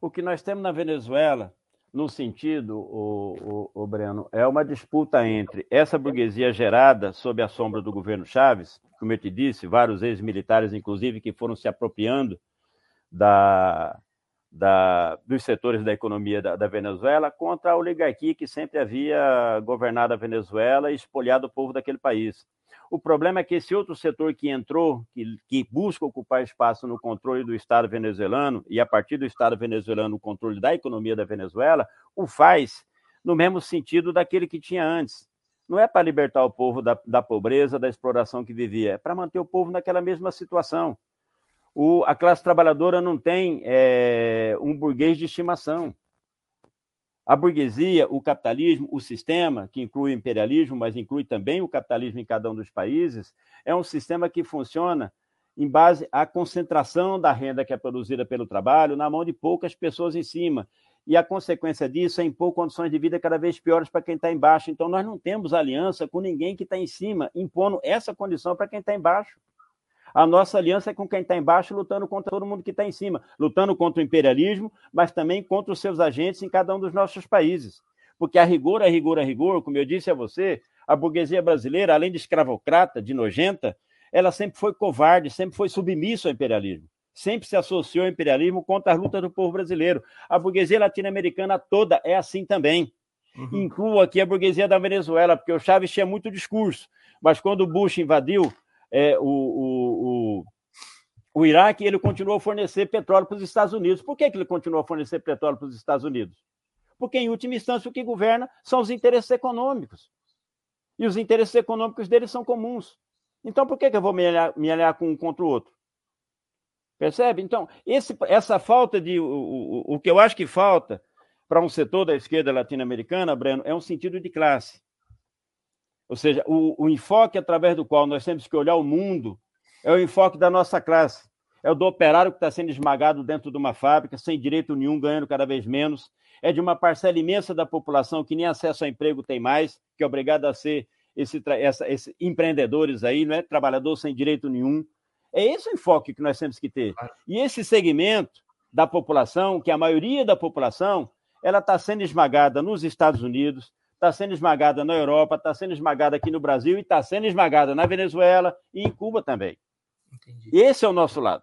O que nós temos na Venezuela, no sentido, o, o, o Breno, é uma disputa entre essa burguesia gerada sob a sombra do governo Chaves, como eu te disse, vários ex-militares, inclusive, que foram se apropriando da, da, dos setores da economia da, da, Venezuela contra a oligarquia que sempre havia governado a Venezuela e espolhado o povo daquele país. O problema é que esse outro setor que entrou, que, que busca ocupar espaço no controle do Estado venezuelano e, a partir do Estado venezuelano, o controle da economia da Venezuela, o faz no mesmo sentido daquele que tinha antes. Não é para libertar o povo da, da pobreza, da exploração que vivia, é para manter o povo naquela mesma situação o, a classe trabalhadora não tem é, um burguês de estimação. A burguesia, o capitalismo, o sistema, que inclui o imperialismo, mas inclui também o capitalismo em cada um dos países, é um sistema que funciona em base à concentração da renda que é produzida pelo trabalho na mão de poucas pessoas em cima. E a consequência disso é impor condições de vida cada vez piores para quem está embaixo. Então, nós não temos aliança com ninguém que está em cima, impondo essa condição para quem está embaixo. A nossa aliança é com quem está embaixo, lutando contra todo mundo que está em cima, lutando contra o imperialismo, mas também contra os seus agentes em cada um dos nossos países. Porque a rigor, a rigor, a rigor, como eu disse a você, a burguesia brasileira, além de escravocrata, de nojenta, ela sempre foi covarde, sempre foi submissa ao imperialismo. Sempre se associou ao imperialismo contra as lutas do povo brasileiro. A burguesia latino-americana toda é assim também. Uhum. Incluo aqui a burguesia da Venezuela, porque o Chávez tinha muito discurso, mas quando o Bush invadiu, é, o, o, o, o Iraque ele continuou a fornecer petróleo para os Estados Unidos. Por que, que ele continuou a fornecer petróleo para os Estados Unidos? Porque, em última instância, o que governa são os interesses econômicos. E os interesses econômicos deles são comuns. Então, por que, que eu vou me aliar, me aliar com um contra o outro? Percebe? Então, esse, essa falta de. O, o, o que eu acho que falta para um setor da esquerda latino-americana, Breno, é um sentido de classe. Ou seja, o, o enfoque através do qual nós temos que olhar o mundo é o enfoque da nossa classe. É o do operário que está sendo esmagado dentro de uma fábrica, sem direito nenhum, ganhando cada vez menos. É de uma parcela imensa da população que nem acesso ao emprego tem mais, que é obrigado a ser esse, essa, esse empreendedores aí, não é? Trabalhador sem direito nenhum. É esse o enfoque que nós temos que ter. E esse segmento da população, que a maioria da população, ela está sendo esmagada nos Estados Unidos, está sendo esmagada na Europa, está sendo esmagada aqui no Brasil e está sendo esmagada na Venezuela e em Cuba também. Entendi. Esse é o nosso lado.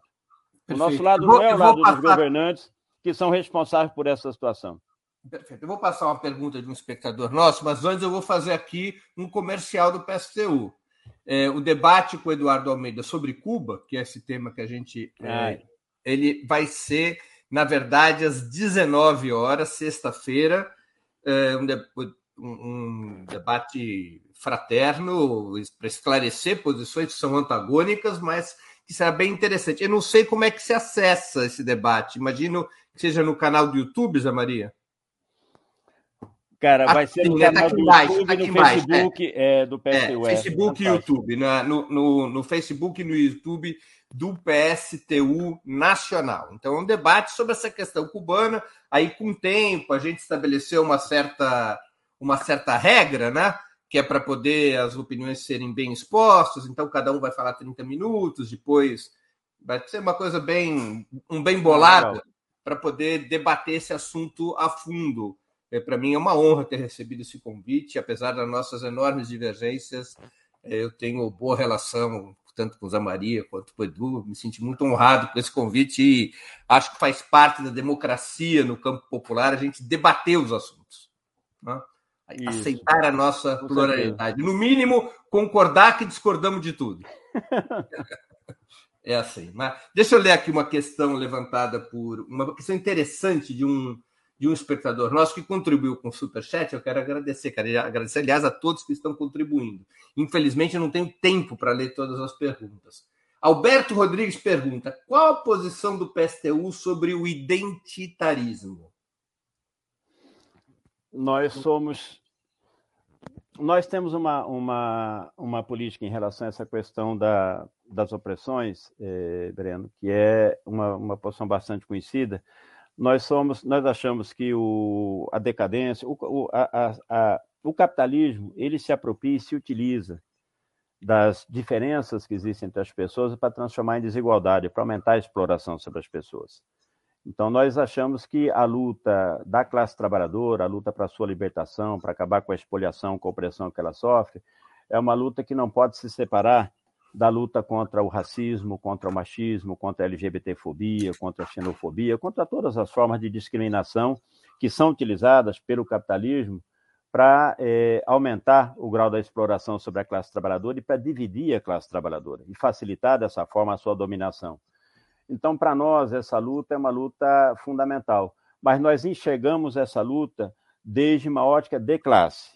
Perfeito. O nosso lado vou, não é o lado passar, dos governantes. que são responsáveis por essa situação. Perfeito. Eu vou passar uma pergunta de um espectador nosso, mas antes eu vou fazer aqui um comercial do PSTU. É, o debate com o Eduardo Almeida sobre Cuba, que é esse tema que a gente. É, ele vai ser, na verdade, às 19 horas, sexta-feira, é, um, um, debate fraterno para esclarecer posições que são antagônicas, mas que será bem interessante. Eu não sei como é que se acessa esse debate. Imagino que seja no canal do YouTube, Zé Maria. Cara, vai ser no né? canal tá do embaixo, YouTube, tá no embaixo, Facebook é. É, do PSTU. É, Facebook e YouTube. No, no, no Facebook e no YouTube do PSTU Nacional. Então, é um debate sobre essa questão cubana. Aí, com o tempo, a gente estabeleceu uma certa, uma certa regra, né? Que é para poder as opiniões serem bem expostas. Então, cada um vai falar 30 minutos, depois vai ser uma coisa bem, um bem bolada para poder debater esse assunto a fundo. É, Para mim é uma honra ter recebido esse convite, apesar das nossas enormes divergências. É, eu tenho boa relação tanto com o Zé Maria quanto com o Edu. Me senti muito honrado por esse convite e acho que faz parte da democracia no campo popular a gente debater os assuntos. Né? Aceitar a nossa pluralidade. No mínimo, concordar que discordamos de tudo. é assim. Mas deixa eu ler aqui uma questão levantada por uma questão interessante de um de um espectador nosso que contribuiu com o Superchat. Eu quero agradecer, quero agradecer, aliás, a todos que estão contribuindo. Infelizmente, eu não tenho tempo para ler todas as perguntas. Alberto Rodrigues pergunta: qual a posição do PSTU sobre o identitarismo? Nós somos. Nós temos uma, uma, uma política em relação a essa questão da, das opressões, eh, Breno, que é uma, uma posição bastante conhecida nós somos, nós achamos que o, a decadência, o, o, a, a, o capitalismo, ele se apropria e se utiliza das diferenças que existem entre as pessoas para transformar em desigualdade, para aumentar a exploração sobre as pessoas. Então, nós achamos que a luta da classe trabalhadora, a luta para a sua libertação, para acabar com a expoliação, com a opressão que ela sofre, é uma luta que não pode se separar da luta contra o racismo, contra o machismo, contra a LGBTfobia, contra a xenofobia, contra todas as formas de discriminação que são utilizadas pelo capitalismo para é, aumentar o grau da exploração sobre a classe trabalhadora e para dividir a classe trabalhadora e facilitar dessa forma a sua dominação. Então, para nós, essa luta é uma luta fundamental, mas nós enxergamos essa luta desde uma ótica de classe.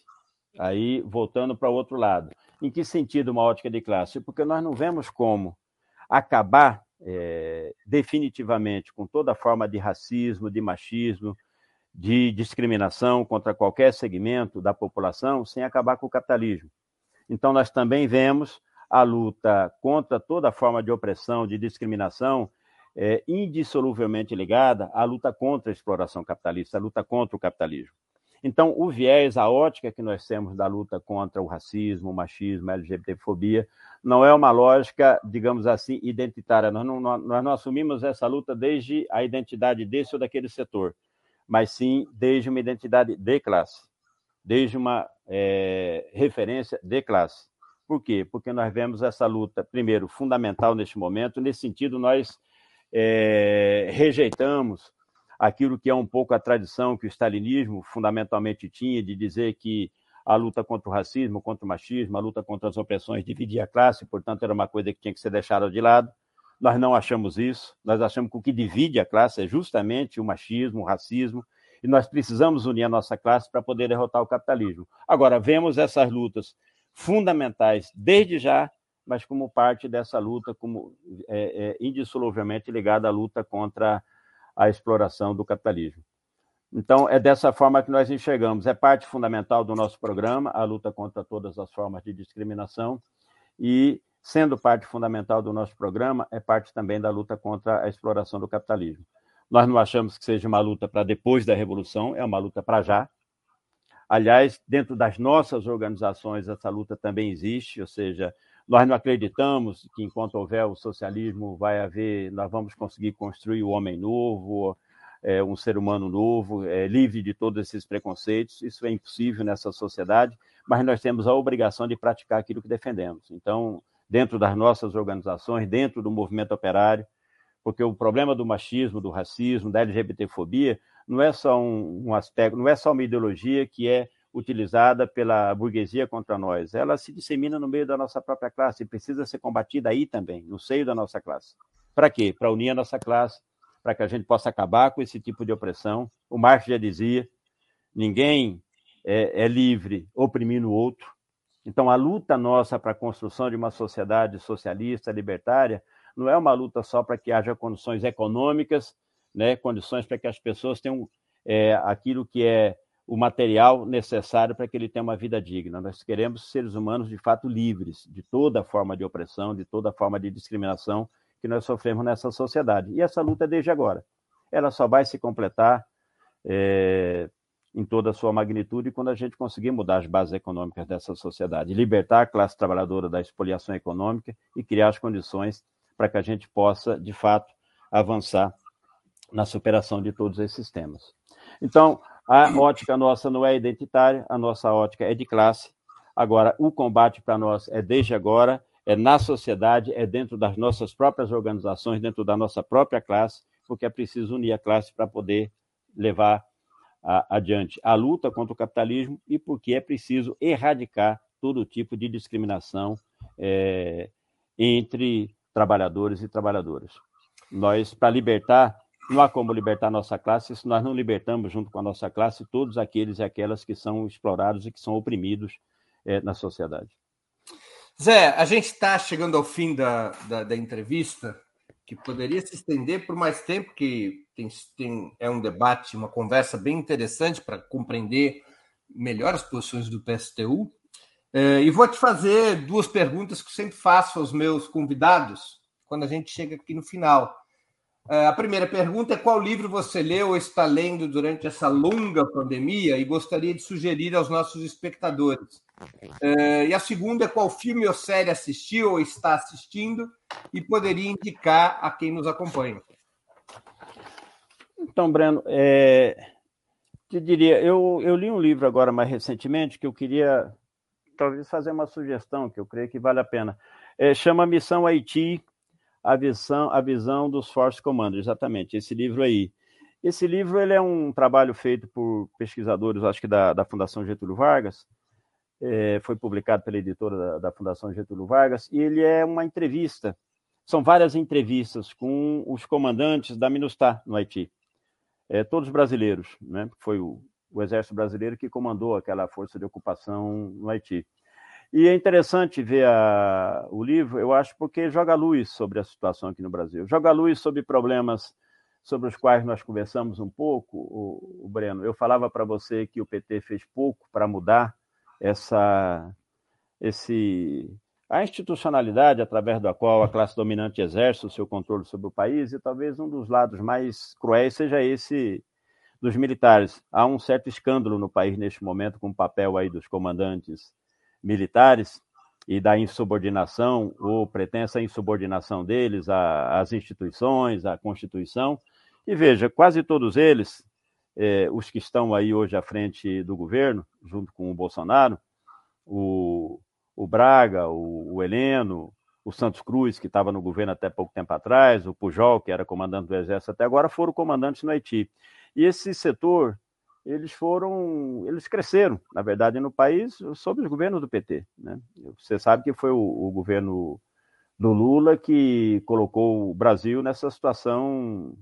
Aí, voltando para o outro lado em que sentido uma ótica de classe? Porque nós não vemos como acabar é, definitivamente com toda forma de racismo, de machismo, de discriminação contra qualquer segmento da população sem acabar com o capitalismo. Então, nós também vemos a luta contra toda forma de opressão, de discriminação, é, indissoluvelmente ligada à luta contra a exploração capitalista, à luta contra o capitalismo. Então, o viés, a ótica que nós temos da luta contra o racismo, o machismo, a LGBTfobia, não é uma lógica, digamos assim, identitária. Nós não, nós não assumimos essa luta desde a identidade desse ou daquele setor, mas sim desde uma identidade de classe, desde uma é, referência de classe. Por quê? Porque nós vemos essa luta, primeiro, fundamental neste momento. Nesse sentido, nós é, rejeitamos aquilo que é um pouco a tradição que o stalinismo fundamentalmente tinha de dizer que a luta contra o racismo, contra o machismo, a luta contra as opressões dividia a classe, portanto era uma coisa que tinha que ser deixada de lado. Nós não achamos isso. Nós achamos que o que divide a classe é justamente o machismo, o racismo, e nós precisamos unir a nossa classe para poder derrotar o capitalismo. Agora, vemos essas lutas fundamentais desde já, mas como parte dessa luta, como é, é, indissoluvelmente ligada à luta contra a exploração do capitalismo. Então, é dessa forma que nós enxergamos. É parte fundamental do nosso programa, a luta contra todas as formas de discriminação, e, sendo parte fundamental do nosso programa, é parte também da luta contra a exploração do capitalismo. Nós não achamos que seja uma luta para depois da Revolução, é uma luta para já. Aliás, dentro das nossas organizações, essa luta também existe, ou seja, nós não acreditamos que enquanto houver o socialismo vai haver, nós vamos conseguir construir o homem novo, é, um ser humano novo, é, livre de todos esses preconceitos. Isso é impossível nessa sociedade, mas nós temos a obrigação de praticar aquilo que defendemos. Então, dentro das nossas organizações, dentro do movimento operário, porque o problema do machismo, do racismo, da LGBTfobia não é só um, um aspecto, não é só uma ideologia que é utilizada pela burguesia contra nós, ela se dissemina no meio da nossa própria classe e precisa ser combatida aí também, no seio da nossa classe. Para quê? Para unir a nossa classe, para que a gente possa acabar com esse tipo de opressão. O Marx já dizia: ninguém é, é livre oprimindo o outro. Então, a luta nossa para a construção de uma sociedade socialista, libertária, não é uma luta só para que haja condições econômicas, né, condições para que as pessoas tenham é, aquilo que é o material necessário para que ele tenha uma vida digna. Nós queremos seres humanos de fato livres de toda forma de opressão, de toda forma de discriminação que nós sofremos nessa sociedade. E essa luta é desde agora. Ela só vai se completar é, em toda a sua magnitude quando a gente conseguir mudar as bases econômicas dessa sociedade, libertar a classe trabalhadora da expoliação econômica e criar as condições para que a gente possa, de fato, avançar na superação de todos esses temas. Então, a ótica nossa não é identitária, a nossa ótica é de classe. Agora, o combate para nós é desde agora, é na sociedade, é dentro das nossas próprias organizações, dentro da nossa própria classe, porque é preciso unir a classe para poder levar a, adiante a luta contra o capitalismo e porque é preciso erradicar todo tipo de discriminação é, entre trabalhadores e trabalhadoras. Nós, para libertar não há como libertar nossa classe se nós não libertamos, junto com a nossa classe, todos aqueles e aquelas que são explorados e que são oprimidos é, na sociedade. Zé, a gente está chegando ao fim da, da, da, entrevista, que poderia se estender por mais tempo, que tem, tem, é um debate, uma conversa bem interessante para compreender melhor as posições do PSTU. É, e vou te fazer duas perguntas que sempre faço aos meus convidados quando a gente chega aqui no final. É, a primeira pergunta é qual livro você leu ou está lendo durante essa longa pandemia e gostaria de sugerir aos nossos espectadores. É, e a segunda é qual filme ou série assistiu ou está assistindo e poderia indicar a quem nos acompanha. Então, Breno, é, te diria, eu, eu li um livro agora mais recentemente que eu queria talvez fazer uma sugestão que eu creio que vale a pena. É, chama Missão Haiti, a visão, a visão dos Force Commanders, exatamente, esse livro aí. Esse livro ele é um trabalho feito por pesquisadores, acho que da, da Fundação Getúlio Vargas, é, foi publicado pela editora da, da, Fundação Getúlio Vargas, e ele é uma entrevista, são várias entrevistas com os comandantes da MINUSTAH no Haiti, é, todos brasileiros, né? foi o, o exército brasileiro que comandou aquela força de ocupação no Haiti. E é interessante ver a, o livro, eu acho, porque joga luz sobre a situação aqui no Brasil. Joga luz sobre problemas sobre os quais nós conversamos um pouco, o, o Breno. Eu falava para você que o PT fez pouco para mudar essa, esse, a institucionalidade através da qual a classe dominante exerce o seu controle sobre o país, e talvez um dos lados mais cruéis seja esse dos militares. Há um certo escândalo no país neste momento com o papel aí dos comandantes militares e da insubordinação ou pretensa insubordinação deles às instituições, à Constituição. E veja, quase todos eles, eh, os que estão aí hoje à frente do governo, junto com o Bolsonaro, o, o Braga, o, o Heleno, o Santos Cruz, que estava no governo até pouco tempo atrás, o Pujol, que era comandante do Exército até agora, foram comandantes no Haiti. E esse setor eles foram, eles cresceram, na verdade, no país sob os governos do PT. Né? Você sabe que foi o, o, governo do Lula que colocou o Brasil nessa situação,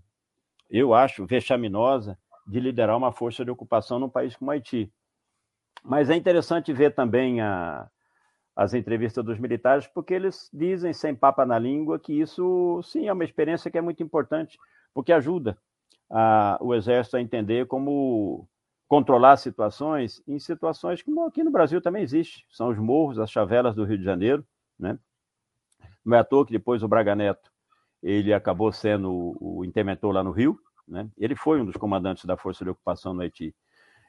eu acho, vexaminosa de liderar uma força de ocupação num país como Haiti. Mas é interessante ver também a, as entrevistas dos militares, porque eles dizem sem papa na língua que isso, sim, é uma experiência que é muito importante, porque ajuda a, o Exército a entender como controlar situações em situações como aqui no Brasil também existe, são os morros, as chavelas do Rio de Janeiro, né? Não é à toa que depois o Braga Neto, ele acabou sendo o, o interventor lá no Rio, né? Ele foi um dos comandantes da Força de Ocupação no Haiti.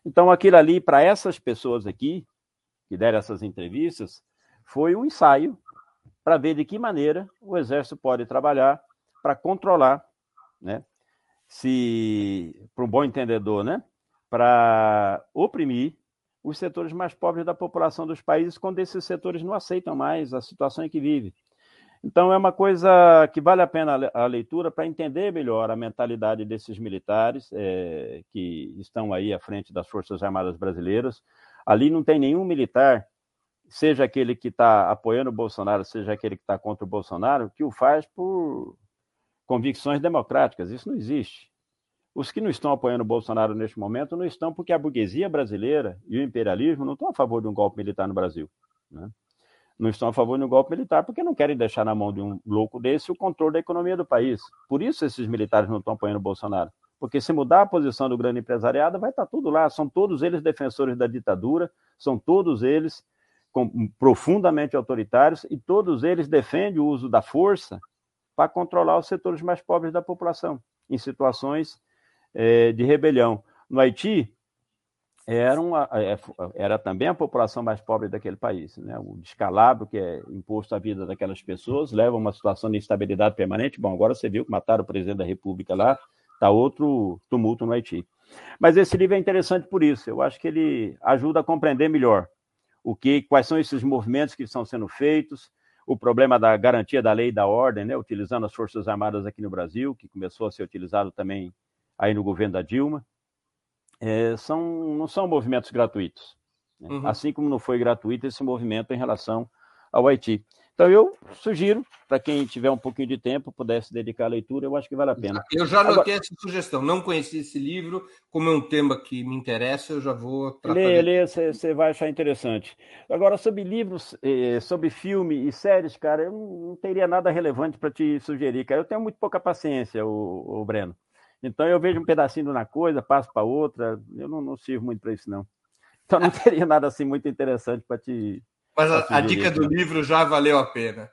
Então, aquilo ali, para essas pessoas aqui, que deram essas entrevistas, foi um ensaio para ver de que maneira o Exército pode trabalhar para controlar, né? Se, para um bom entendedor, né? Para oprimir os setores mais pobres da população dos países, quando esses setores não aceitam mais a situação em que vive. Então é uma coisa que vale a pena a leitura para entender melhor a mentalidade desses militares é, que estão aí à frente das Forças Armadas Brasileiras. Ali não tem nenhum militar, seja aquele que está apoiando o Bolsonaro, seja aquele que está contra o Bolsonaro, que o faz por convicções democráticas. Isso não existe. Os que não estão apoiando o Bolsonaro neste momento não estão porque a burguesia brasileira e o imperialismo não estão a favor de um golpe militar no Brasil. Né? não estão a favor de um golpe militar porque não querem deixar na mão de um louco desse o controle da economia do país. Por isso esses militares não estão apoiando o Bolsonaro. Porque se mudar a posição do grande empresariado, vai estar tudo lá. São todos eles defensores da ditadura, são todos eles profundamente autoritários e todos eles defendem o uso da força para controlar os setores mais pobres da população em situações é, de rebelião. No Haiti, era, uma, é, era também a população mais pobre daquele país. Né? O descalabro que é imposto à vida daquelas pessoas leva a uma situação de instabilidade permanente. Bom, agora você viu que mataram o presidente da República lá, está outro tumulto no Haiti. Mas esse livro é interessante por isso. Eu acho que ele ajuda a compreender melhor o que, quais são esses movimentos que estão sendo feitos, o problema da garantia da lei e da ordem, né, utilizando as Forças Armadas aqui no Brasil, que começou a ser utilizado também aí no governo da Dilma é, são, não são movimentos gratuitos. Né? Uhum. Assim como não foi gratuito esse movimento em relação ao Haiti. Então, eu sugiro, para quem tiver um pouquinho de tempo, pudesse dedicar à leitura, eu acho que vale a pena. Eu já anotei Agora, essa sugestão, não conheci esse livro, como é um tema que me interessa, eu já vou tratar. Lê, lê, você vai achar interessante. Agora, sobre livros, eh, sobre filme e séries, cara, eu não teria nada relevante para te sugerir, cara. Eu tenho muito pouca paciência, o, o Breno. Então eu vejo um pedacinho de uma coisa, passo para outra, eu não, não sirvo muito para isso, não. Então não teria nada assim muito interessante para te. Mas a, a dica do livro já valeu a pena.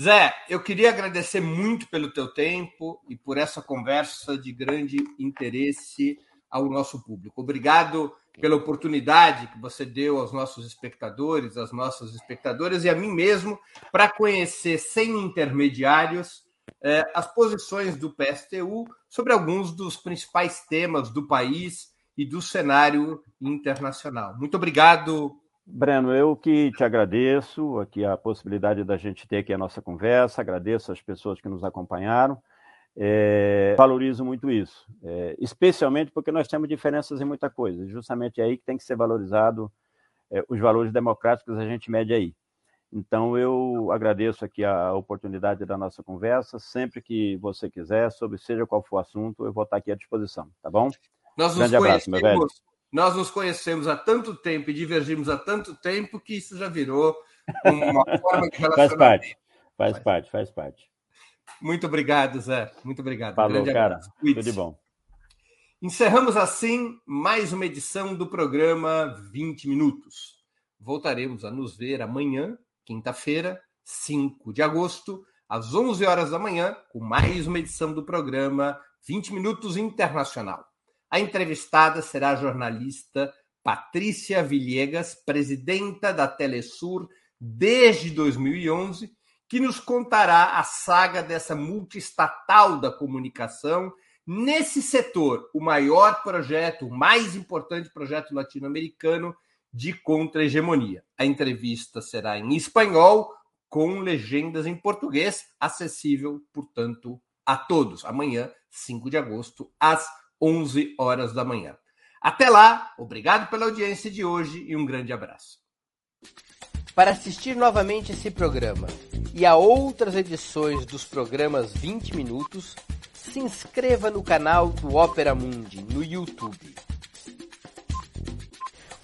Zé, eu queria agradecer muito pelo teu tempo e por essa conversa de grande interesse ao nosso público. Obrigado pela oportunidade que você deu aos nossos espectadores, às nossas espectadoras e a mim mesmo para conhecer sem intermediários é, as posições do PSTU sobre alguns dos principais temas do país e do cenário internacional. Muito obrigado. Breno, eu que te agradeço aqui a possibilidade da gente ter aqui a nossa conversa, agradeço as pessoas que nos acompanharam, é, valorizo muito isso, é, especialmente porque nós temos diferenças em muita coisa, justamente é aí que tem que ser valorizado é, os valores democráticos a gente mede aí. Então, eu agradeço aqui a oportunidade da nossa conversa. Sempre que você quiser, sobre seja qual for o assunto, eu vou estar aqui à disposição, tá bom? Nós Grande abraço, meu velho. Nós nos conhecemos há tanto tempo e divergimos há tanto tempo que isso já virou uma forma de relacionamento. faz parte, faz parte, faz parte. Muito obrigado, Zé. Muito obrigado. Falou, cara. Tudo de bom. Encerramos assim mais uma edição do programa 20 Minutos. Voltaremos a nos ver amanhã quinta-feira, 5 de agosto, às 11 horas da manhã, com mais uma edição do programa 20 Minutos Internacional. A entrevistada será a jornalista Patrícia Villegas, presidenta da Telesur desde 2011, que nos contará a saga dessa multiestatal da comunicação nesse setor, o maior projeto, o mais importante projeto latino-americano de contra-hegemonia. A entrevista será em espanhol, com legendas em português, acessível, portanto, a todos. Amanhã, 5 de agosto, às 11 horas da manhã. Até lá, obrigado pela audiência de hoje e um grande abraço. Para assistir novamente esse programa e a outras edições dos programas 20 Minutos, se inscreva no canal do Opera Mundi no YouTube